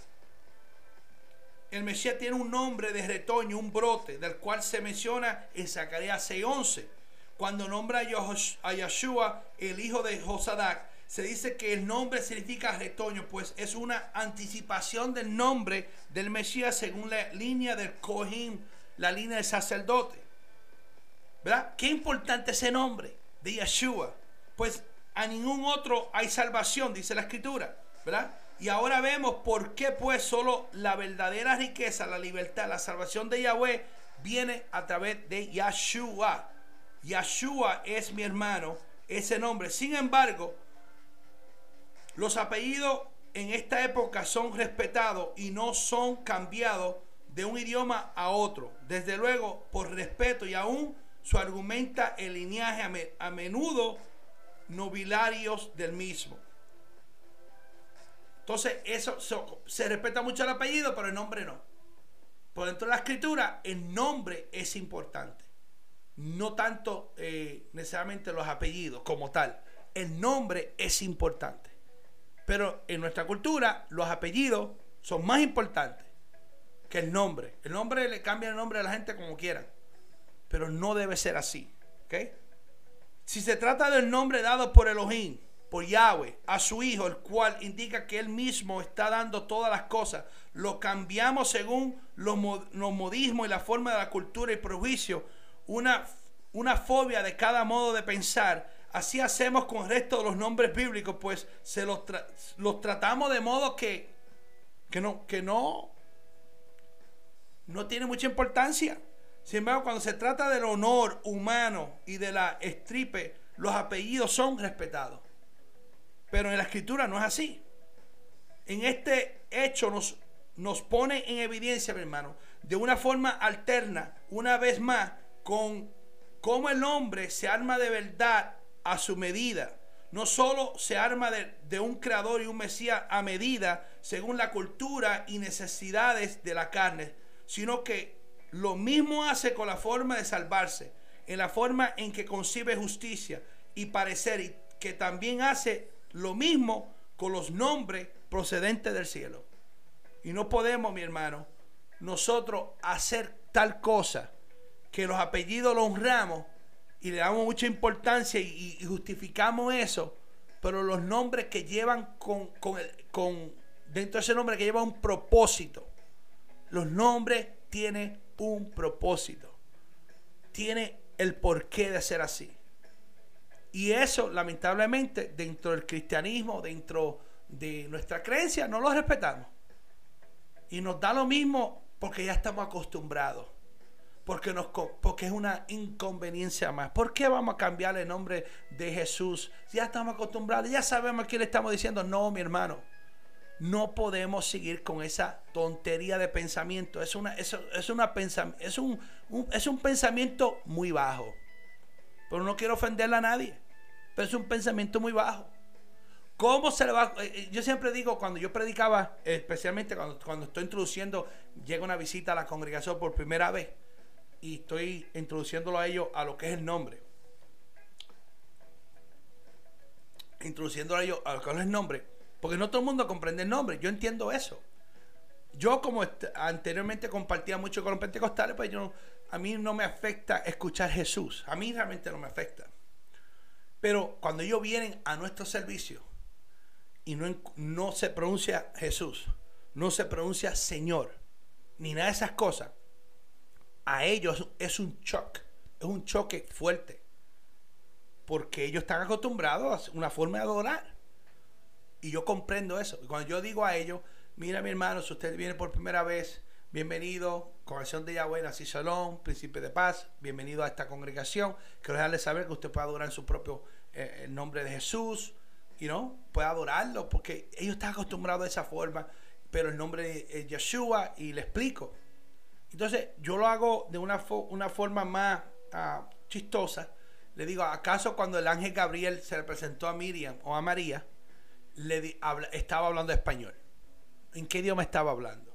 el Mesías tiene un nombre de retoño, un brote, del cual se menciona en Zacarías 6.11. Cuando nombra a Yeshua, el hijo de Josadac, se dice que el nombre significa retoño, pues es una anticipación del nombre del Mesías según la línea del Cojín, la línea del sacerdote. ¿Verdad? Qué importante ese nombre de Yeshua. Pues a ningún otro hay salvación, dice la escritura. ¿Verdad? Y ahora vemos por qué pues solo la verdadera riqueza, la libertad, la salvación de Yahweh viene a través de Yeshua. Yeshua es mi hermano, ese nombre. Sin embargo, los apellidos en esta época son respetados y no son cambiados de un idioma a otro. Desde luego, por respeto y aún su argumenta el linaje a, menudo nobiliarios del mismo. Entonces, eso se respeta mucho el apellido, pero el nombre no. Por dentro de la escritura, el nombre es importante. No tanto eh, necesariamente los apellidos como tal. El nombre es importante. Pero en nuestra cultura, los apellidos son más importantes que el nombre. El nombre le cambia el nombre a la gente como quieran. Pero no debe ser así. Si se trata del nombre dado por Elohim, por Yahweh, a su Hijo, el cual indica que Él mismo está dando todas las cosas, lo cambiamos según los, modismos y la forma de la cultura y prejuicio, una, una fobia de cada modo de pensar. Así hacemos con el resto de los nombres bíblicos, pues se los, los tratamos de modo que, que, no, que no, no tiene mucha importancia. Sin embargo, cuando se trata del honor humano y de la estripe, los apellidos son respetados. Pero en la escritura no es así. En este hecho nos, nos pone en evidencia, mi hermano, de una forma alterna, una vez más, con cómo el hombre se arma de verdad a su medida. No solo se arma de, de un creador y un mesías a medida, según la cultura y necesidades de la carne, sino que lo mismo hace con la forma de salvarse, en la forma en que concibe justicia y parecer, y que también hace lo mismo con los nombres procedentes del cielo. Y no podemos, mi hermano, nosotros hacer tal cosa que los apellidos los honramos y le damos mucha importancia y, justificamos eso, pero los nombres que llevan con, con, con dentro de ese nombre que lleva un propósito, los nombres tienen un propósito. Tiene el porqué de ser así. Y eso, lamentablemente, dentro del cristianismo, dentro de nuestra creencia, no lo respetamos. Y nos da lo mismo porque ya estamos acostumbrados. Porque, nos, porque es una inconveniencia más. ¿Por qué vamos a cambiar el nombre de Jesús? Ya estamos acostumbrados, ya sabemos a quién le estamos diciendo. No, mi hermano no podemos seguir con esa tontería de pensamiento. Es, una, es, una es, un, es un pensamiento muy bajo. Pero no quiero ofenderle a nadie. Pero es un pensamiento muy bajo. ¿Cómo se le va? Eh, eh, yo siempre digo, cuando yo predicaba, especialmente cuando, cuando estoy introduciendo, llega una visita a la congregación por primera vez y estoy introduciéndolo a ellos a lo que es el nombre. Introduciéndolo a ellos a lo que es el nombre porque no todo el mundo comprende el nombre. Yo entiendo eso. Yo como anteriormente compartía mucho con los pentecostales, pues yo, a mí no me afecta escuchar Jesús. A mí realmente no me afecta. Pero cuando ellos vienen a nuestro servicio y no, no se pronuncia Jesús, no se pronuncia Señor, ni nada de esas cosas, a ellos es un choque, es un choque fuerte. Porque ellos están acostumbrados a una forma de adorar. Y yo comprendo eso. Cuando yo digo a ellos, mira mi hermano, si usted viene por primera vez, bienvenido, congregación de Yahweh, Nací Salón, Príncipe de Paz, bienvenido a esta congregación. Quiero dejarle saber que usted puede adorar en su propio eh, el nombre de Jesús, y no puede adorarlo, porque ellos están acostumbrados a esa forma, pero el nombre es Yeshua, y le explico. Entonces, yo lo hago de una, una forma más ah, chistosa. Le digo, ¿acaso cuando el ángel Gabriel se le presentó a Miriam o a María, le estaba hablando español. ¿En qué idioma estaba hablando?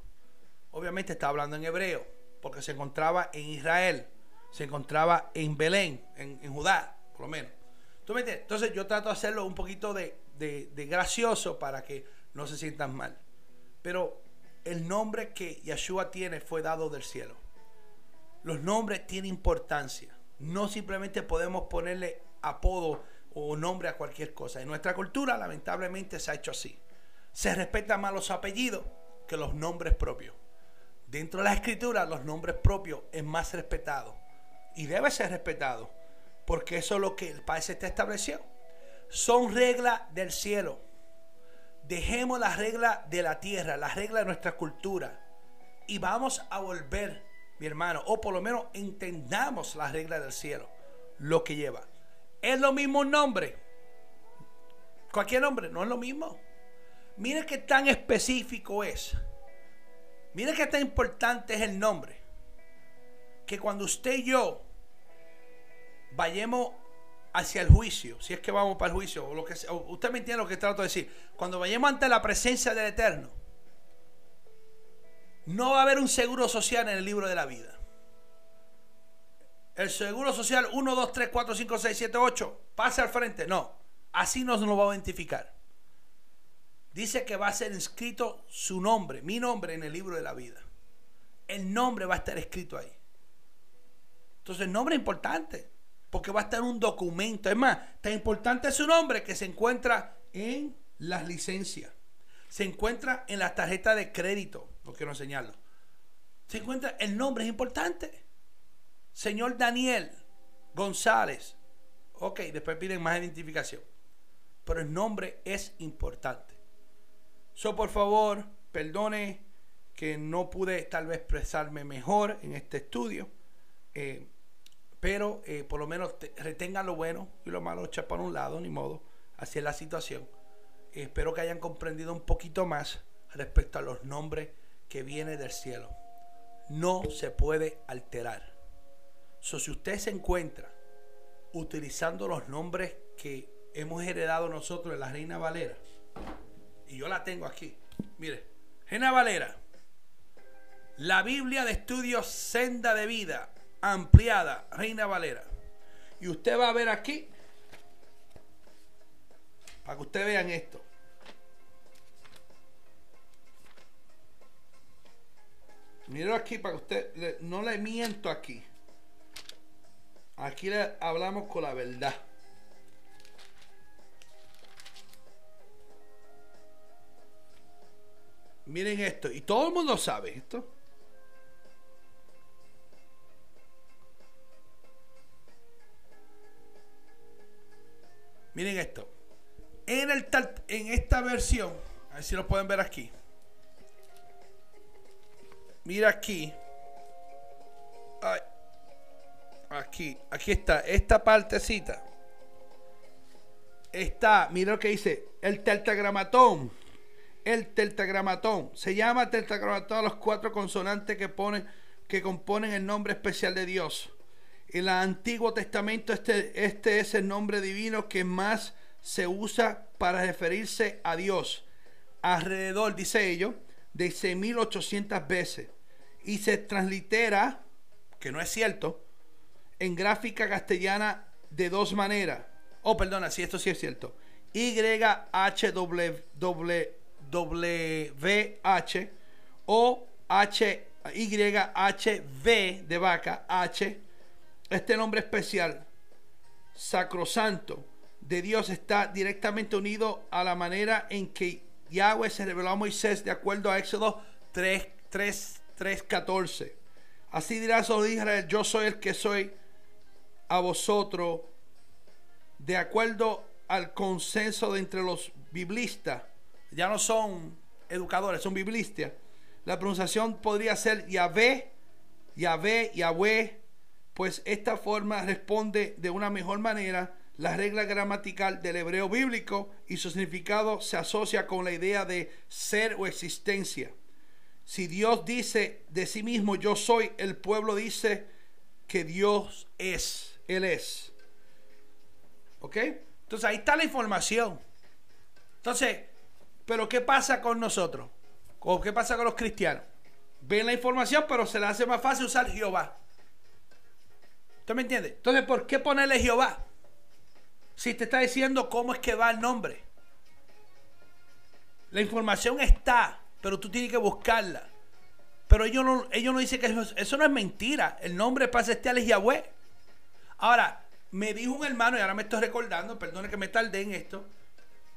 Obviamente estaba hablando en hebreo, porque se encontraba en Israel, se encontraba en Belén, en, Judá, por lo menos. ¿Tú me Entonces yo trato de hacerlo un poquito de, de gracioso para que no se sientan mal. Pero el nombre que Yeshua tiene fue dado del cielo. Los nombres tienen importancia. No simplemente podemos ponerle apodo o nombre a cualquier cosa. En nuestra cultura lamentablemente se ha hecho así. Se respetan más los apellidos que los nombres propios. Dentro de la escritura los nombres propios es más respetado y debe ser respetado porque eso es lo que el Padre se estableció. Son reglas del cielo. Dejemos las reglas de la tierra, las reglas de nuestra cultura y vamos a volver, mi hermano, o por lo menos entendamos las reglas del cielo, lo que lleva. Es lo mismo un nombre. Cualquier nombre, no es lo mismo. Mire qué tan específico es. Mire qué tan importante es el nombre. Que cuando usted y yo vayamos hacia el juicio, si es que vamos para el juicio, o lo que usted me entiende lo que trato de decir. Cuando vayamos ante la presencia del Eterno, no va a haber un seguro social en el libro de la vida. El seguro social 1, 2, 3, 4, 5, 6, 7, 8, pase al frente. No, así no nos va a identificar. Dice que va a ser inscrito su nombre, mi nombre en el libro de la vida. El nombre va a estar escrito ahí. Entonces el nombre es importante, porque va a estar un documento. Es más, tan importante es su nombre que se encuentra en las licencias. Se encuentra en la tarjeta de crédito, no quiero enseñarlo. Se encuentra, el nombre es importante. Señor Daniel González. Ok, después piden más identificación. Pero el nombre es importante. So, por favor, perdone que no pude tal vez expresarme mejor en este estudio. Eh, pero eh, por lo menos retengan lo bueno y lo malo, echa por un lado, ni modo. Así es la situación. espero que hayan comprendido un poquito más respecto a los nombres que vienen del cielo. No se puede alterar. So, si usted se encuentra utilizando los nombres que hemos heredado nosotros de la Reina Valera, y yo la tengo aquí, mire, Reina Valera, la Biblia de Estudios Senda de Vida, ampliada, Reina Valera. Y usted va a ver aquí, para que ustedes vean esto. Miro aquí para que usted, no le miento aquí. Aquí le hablamos con la verdad. Miren esto, y todo el mundo sabe esto. Miren esto. En, el en esta versión, a ver si lo pueden ver aquí. Mira aquí. Ay, Aquí, aquí está, esta partecita. Está, mira lo que dice, el tetragramatón. El tetragramatón. Se llama tetragramatón a los cuatro consonantes que, ponen, que componen el nombre especial de Dios. En el Antiguo Testamento este, este es el nombre divino que más se usa para referirse a Dios. Alrededor, dice ello, de 6.800 veces. Y se translitera, que no es cierto, en gráfica castellana de dos maneras. Oh, perdona, si esto sí es cierto. YHWH o H YHV de vaca H. Este nombre especial, sacrosanto, de Dios está directamente unido a la manera en que Yahweh se reveló a Moisés de acuerdo a Éxodo 3, 3, 3 14. Así dirás, oh Israel, yo soy el que soy a vosotros, de acuerdo al consenso de entre los biblistas, ya no son educadores, son biblistas, la pronunciación podría ser Yahvé, Yahvé, Yahweh, pues esta forma responde de una mejor manera la regla gramatical del hebreo bíblico y su significado se asocia con la idea de ser o existencia. Si Dios dice de sí mismo yo soy, el pueblo dice que Dios es. Él es. ¿Ok? Entonces ahí está la información. Entonces, pero ¿qué pasa con nosotros? ¿O qué pasa con los cristianos? Ven la información, pero se les hace más fácil usar Jehová. ¿Usted me entiende? Entonces, ¿por qué ponerle Jehová? Si te está diciendo cómo es que va el nombre. La información está, pero tú tienes que buscarla. Pero ellos no, ellos no dicen que eso, eso no es mentira. El nombre para celestial es Yahweh. Ahora, me dijo un hermano, y ahora me estoy recordando, perdone que me tardé en esto.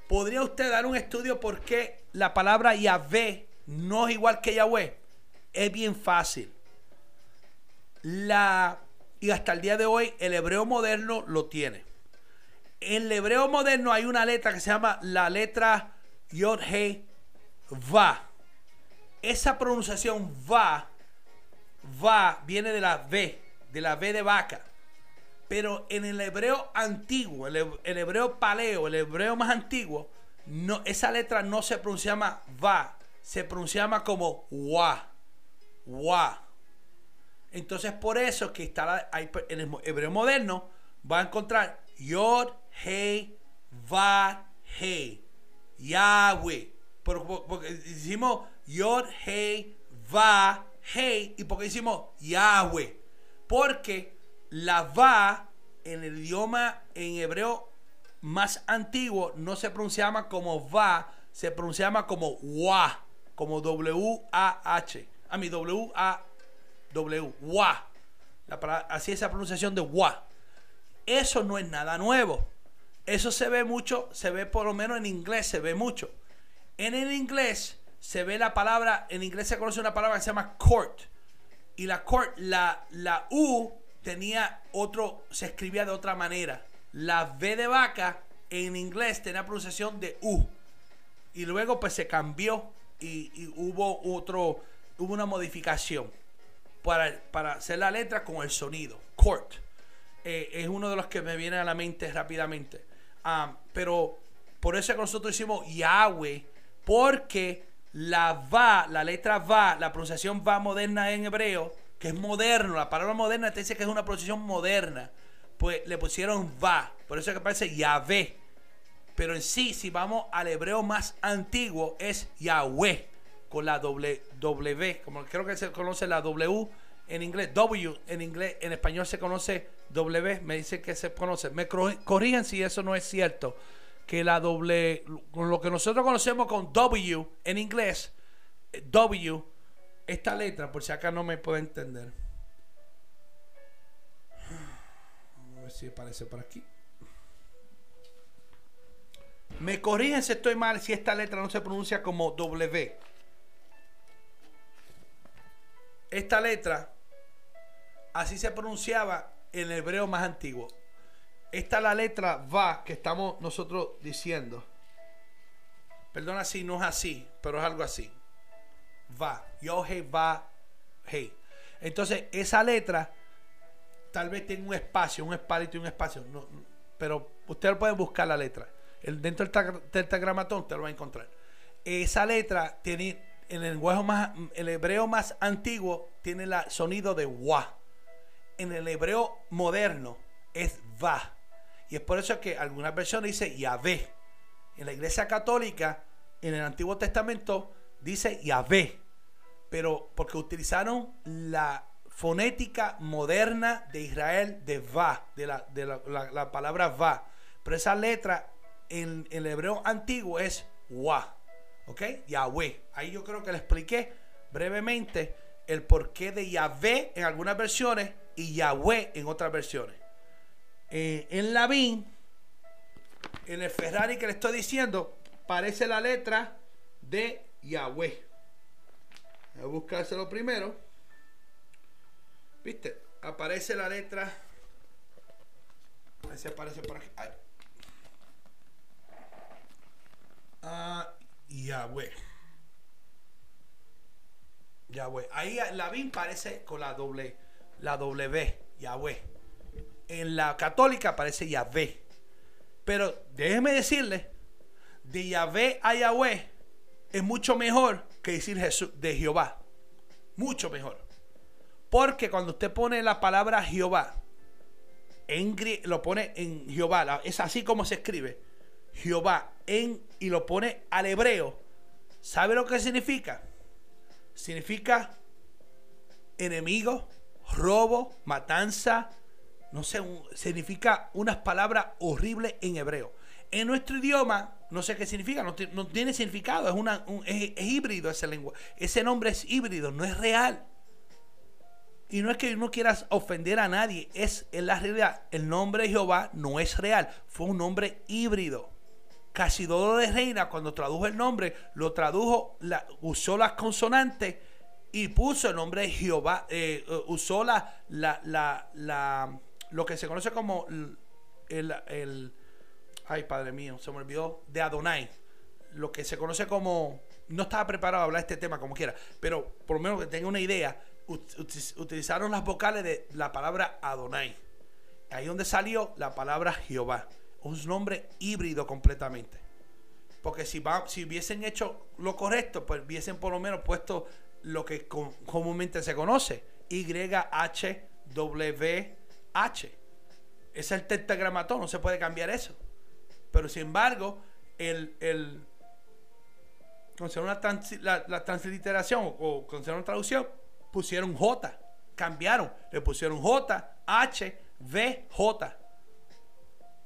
¿Podría usted dar un estudio por qué la palabra Yahvé no es igual que Yahweh? Es bien fácil. La, y hasta el día de hoy el hebreo moderno lo tiene. En el hebreo moderno hay una letra que se llama la letra Yod He Va. Esa pronunciación va, va, viene de la V, de la V de vaca. Pero en el hebreo antiguo, el, hebreo paleo, el hebreo más antiguo, esa letra no se pronunciaba va, se pronunciaba como wa. Wa. Entonces por eso que está en el hebreo moderno va a encontrar Yod, Hey, Va, Hey. Yahweh. Porque decimos Yod, Hey, Va, Hey. ¿Y porque decimos Yahweh? Porque la Va en el idioma en hebreo más antiguo no se pronunciaba como Va, se pronunciaba como Wa, como W-A-H. A mi W-A-W, Wa. así es la pronunciación de Wa. Eso no es nada nuevo. Eso se ve mucho, se ve por lo menos en inglés, se ve mucho. En el inglés se ve la palabra, en inglés se conoce una palabra que se llama court. Y la court, la, la U tenía otro, se escribía de otra manera. La V de vaca en inglés tenía pronunciación de U. Y luego pues se cambió y, hubo otro, hubo una modificación para, para, hacer la letra con el sonido. Court. Eh, es uno de los que me viene a la mente rápidamente. Ah, pero por eso nosotros hicimos Yahweh, porque la va, la letra va, la pronunciación va moderna en hebreo, que es moderno, la palabra moderna te dice que es una pronunciación moderna, pues le pusieron va, por eso es que parece Yahvé. Pero en sí, si vamos al hebreo más antiguo, es Yahweh, con la W, como creo que se conoce la W en inglés, W en inglés, en español se conoce W, me dice que se conoce. Me corrigen si eso no es cierto. Que la doble, lo que nosotros conocemos con W en inglés, W, esta letra, por si acá no me puede entender. A ver si aparece por aquí. Me corrigen si estoy mal, si esta letra no se pronuncia como W. Esta letra, así se pronunciaba en el hebreo más antiguo. Esta es la letra va que estamos nosotros diciendo. Perdona si no es así, pero es algo así. Va. Yo, hey, va, hey. Entonces, esa letra tal vez tiene un espacio, un espalito y un espacio. Pero usted puede buscar la letra. El, dentro del tetragramatón usted lo va a encontrar. Esa letra tiene, en el lenguaje más, el hebreo más antiguo, tiene el sonido de wa en el hebreo moderno es va. Y es por eso que algunas versiones dice Yahvé. En la iglesia católica, en el Antiguo Testamento, dice Yahvé. Pero porque utilizaron la fonética moderna de Israel de va, de la, de la, palabra va. Pero esa letra en, el hebreo antiguo es wa. ¿Ok? Yahweh. Ahí yo creo que le expliqué brevemente el porqué de Yahvé en algunas versiones y Yahweh en otras versiones. Eh, en la BIN, en el Ferrari que le estoy diciendo, parece la letra de Yahweh. Voy a buscárselo primero. ¿Viste? Aparece la letra. Ahí se aparece por aquí. Ah, Yahweh. Yahweh. Ahí la BIN parece con la doble la W, Yahweh. En la católica aparece Yahvé. Pero déjeme decirle, de Yahvé a Yahweh es mucho mejor que decir Jesús de Jehová. Mucho mejor. Porque cuando usted pone la palabra Jehová, en, lo pone en Jehová, es así como se escribe. Jehová en y lo pone al hebreo. ¿Sabe lo que significa? Significa enemigo, robo, matanza, no sé, significa unas palabras horribles en hebreo. En nuestro idioma, no sé qué significa, no, tiene significado, es, una, es, híbrido ese lengua. Ese nombre es híbrido, no es real. Y no es que no quieras ofender a nadie, es en la realidad. El nombre de Jehová no es real, fue un nombre híbrido. Casidodo de Reina, cuando tradujo el nombre, lo tradujo, la, usó las consonantes y puso el nombre de Jehová, eh, eh, usó la, la, la, lo que se conoce como el, el, ay padre mío, se me olvidó, de Adonai, lo que se conoce como, no estaba preparado a hablar de este tema como quiera, pero por lo menos que tenga una idea, utilizaron las vocales de la palabra Adonai. Ahí donde salió la palabra Jehová. Un nombre híbrido completamente. Porque si, va, si hubiesen hecho lo correcto, pues hubiesen por lo menos puesto lo que comúnmente se conoce, YHWH. es el tetragramatón, no se puede cambiar eso. Pero sin embargo, el, el una la, transliteración o con una traducción, pusieron J, cambiaron, le pusieron J, H, V, J.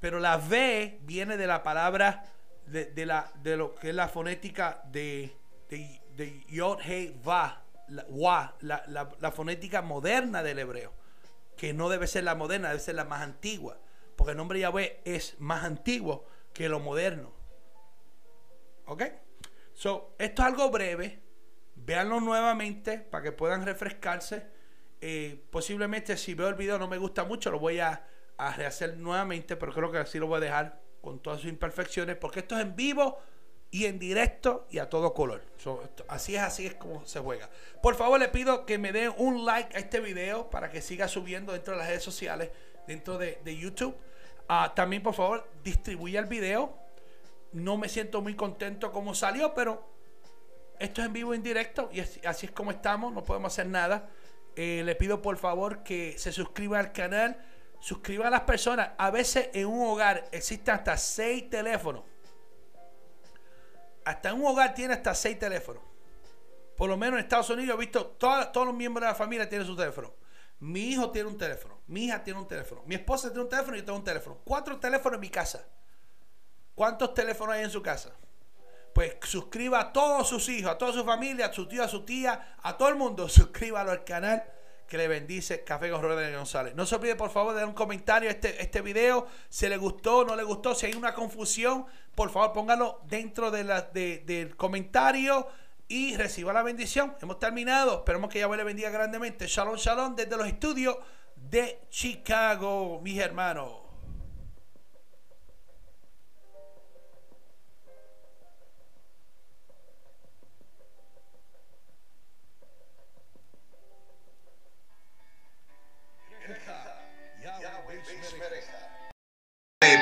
Pero la V viene de la palabra de, la, de lo que es la fonética de, de, de Yod, He, Va, la, Wa, la, la, fonética moderna del hebreo. Que no debe ser la moderna, debe ser la más antigua. Porque el nombre Yahweh es más antiguo que lo moderno. ¿Ok? So, esto es algo breve. Véanlo nuevamente para que puedan refrescarse. Eh, posiblemente si veo el video no me gusta mucho, lo voy a, a rehacer nuevamente, pero creo que así lo voy a dejar con todas sus imperfecciones, porque esto es en vivo y en directo y a todo color. así es, así es como se juega. Por favor, le pido que me den un like a este video para que siga subiendo dentro de las redes sociales, dentro de, YouTube. Ah, también, por favor, distribuya el video. No me siento muy contento como salió, pero esto es en vivo en directo y así, es como estamos, no podemos hacer nada. Eh, le pido por favor que se suscriba al canal, suscriba a las personas. A veces en un hogar existen hasta seis teléfonos hasta un hogar tiene hasta seis teléfonos. Por lo menos en Estados Unidos he visto todos los miembros de la familia tienen su teléfono. Mi hijo tiene un teléfono, mi hija tiene un teléfono, mi esposa tiene un teléfono y yo tengo un teléfono. Cuatro teléfonos en mi casa. ¿Cuántos teléfonos hay en su casa? Pues suscriba a todos sus hijos, a toda su familia, a su tío, a su tía, a todo el mundo. Suscríbalo al canal que le bendice Café con de González. No se olvide por favor de dar un comentario a este, este video, si le gustó, no le gustó, si hay una confusión, por favor póngalo dentro de la, del comentario y reciba la bendición. Hemos terminado, esperemos que Yahweh le bendiga grandemente. Shalom, shalom desde los estudios de Chicago, mis hermanos.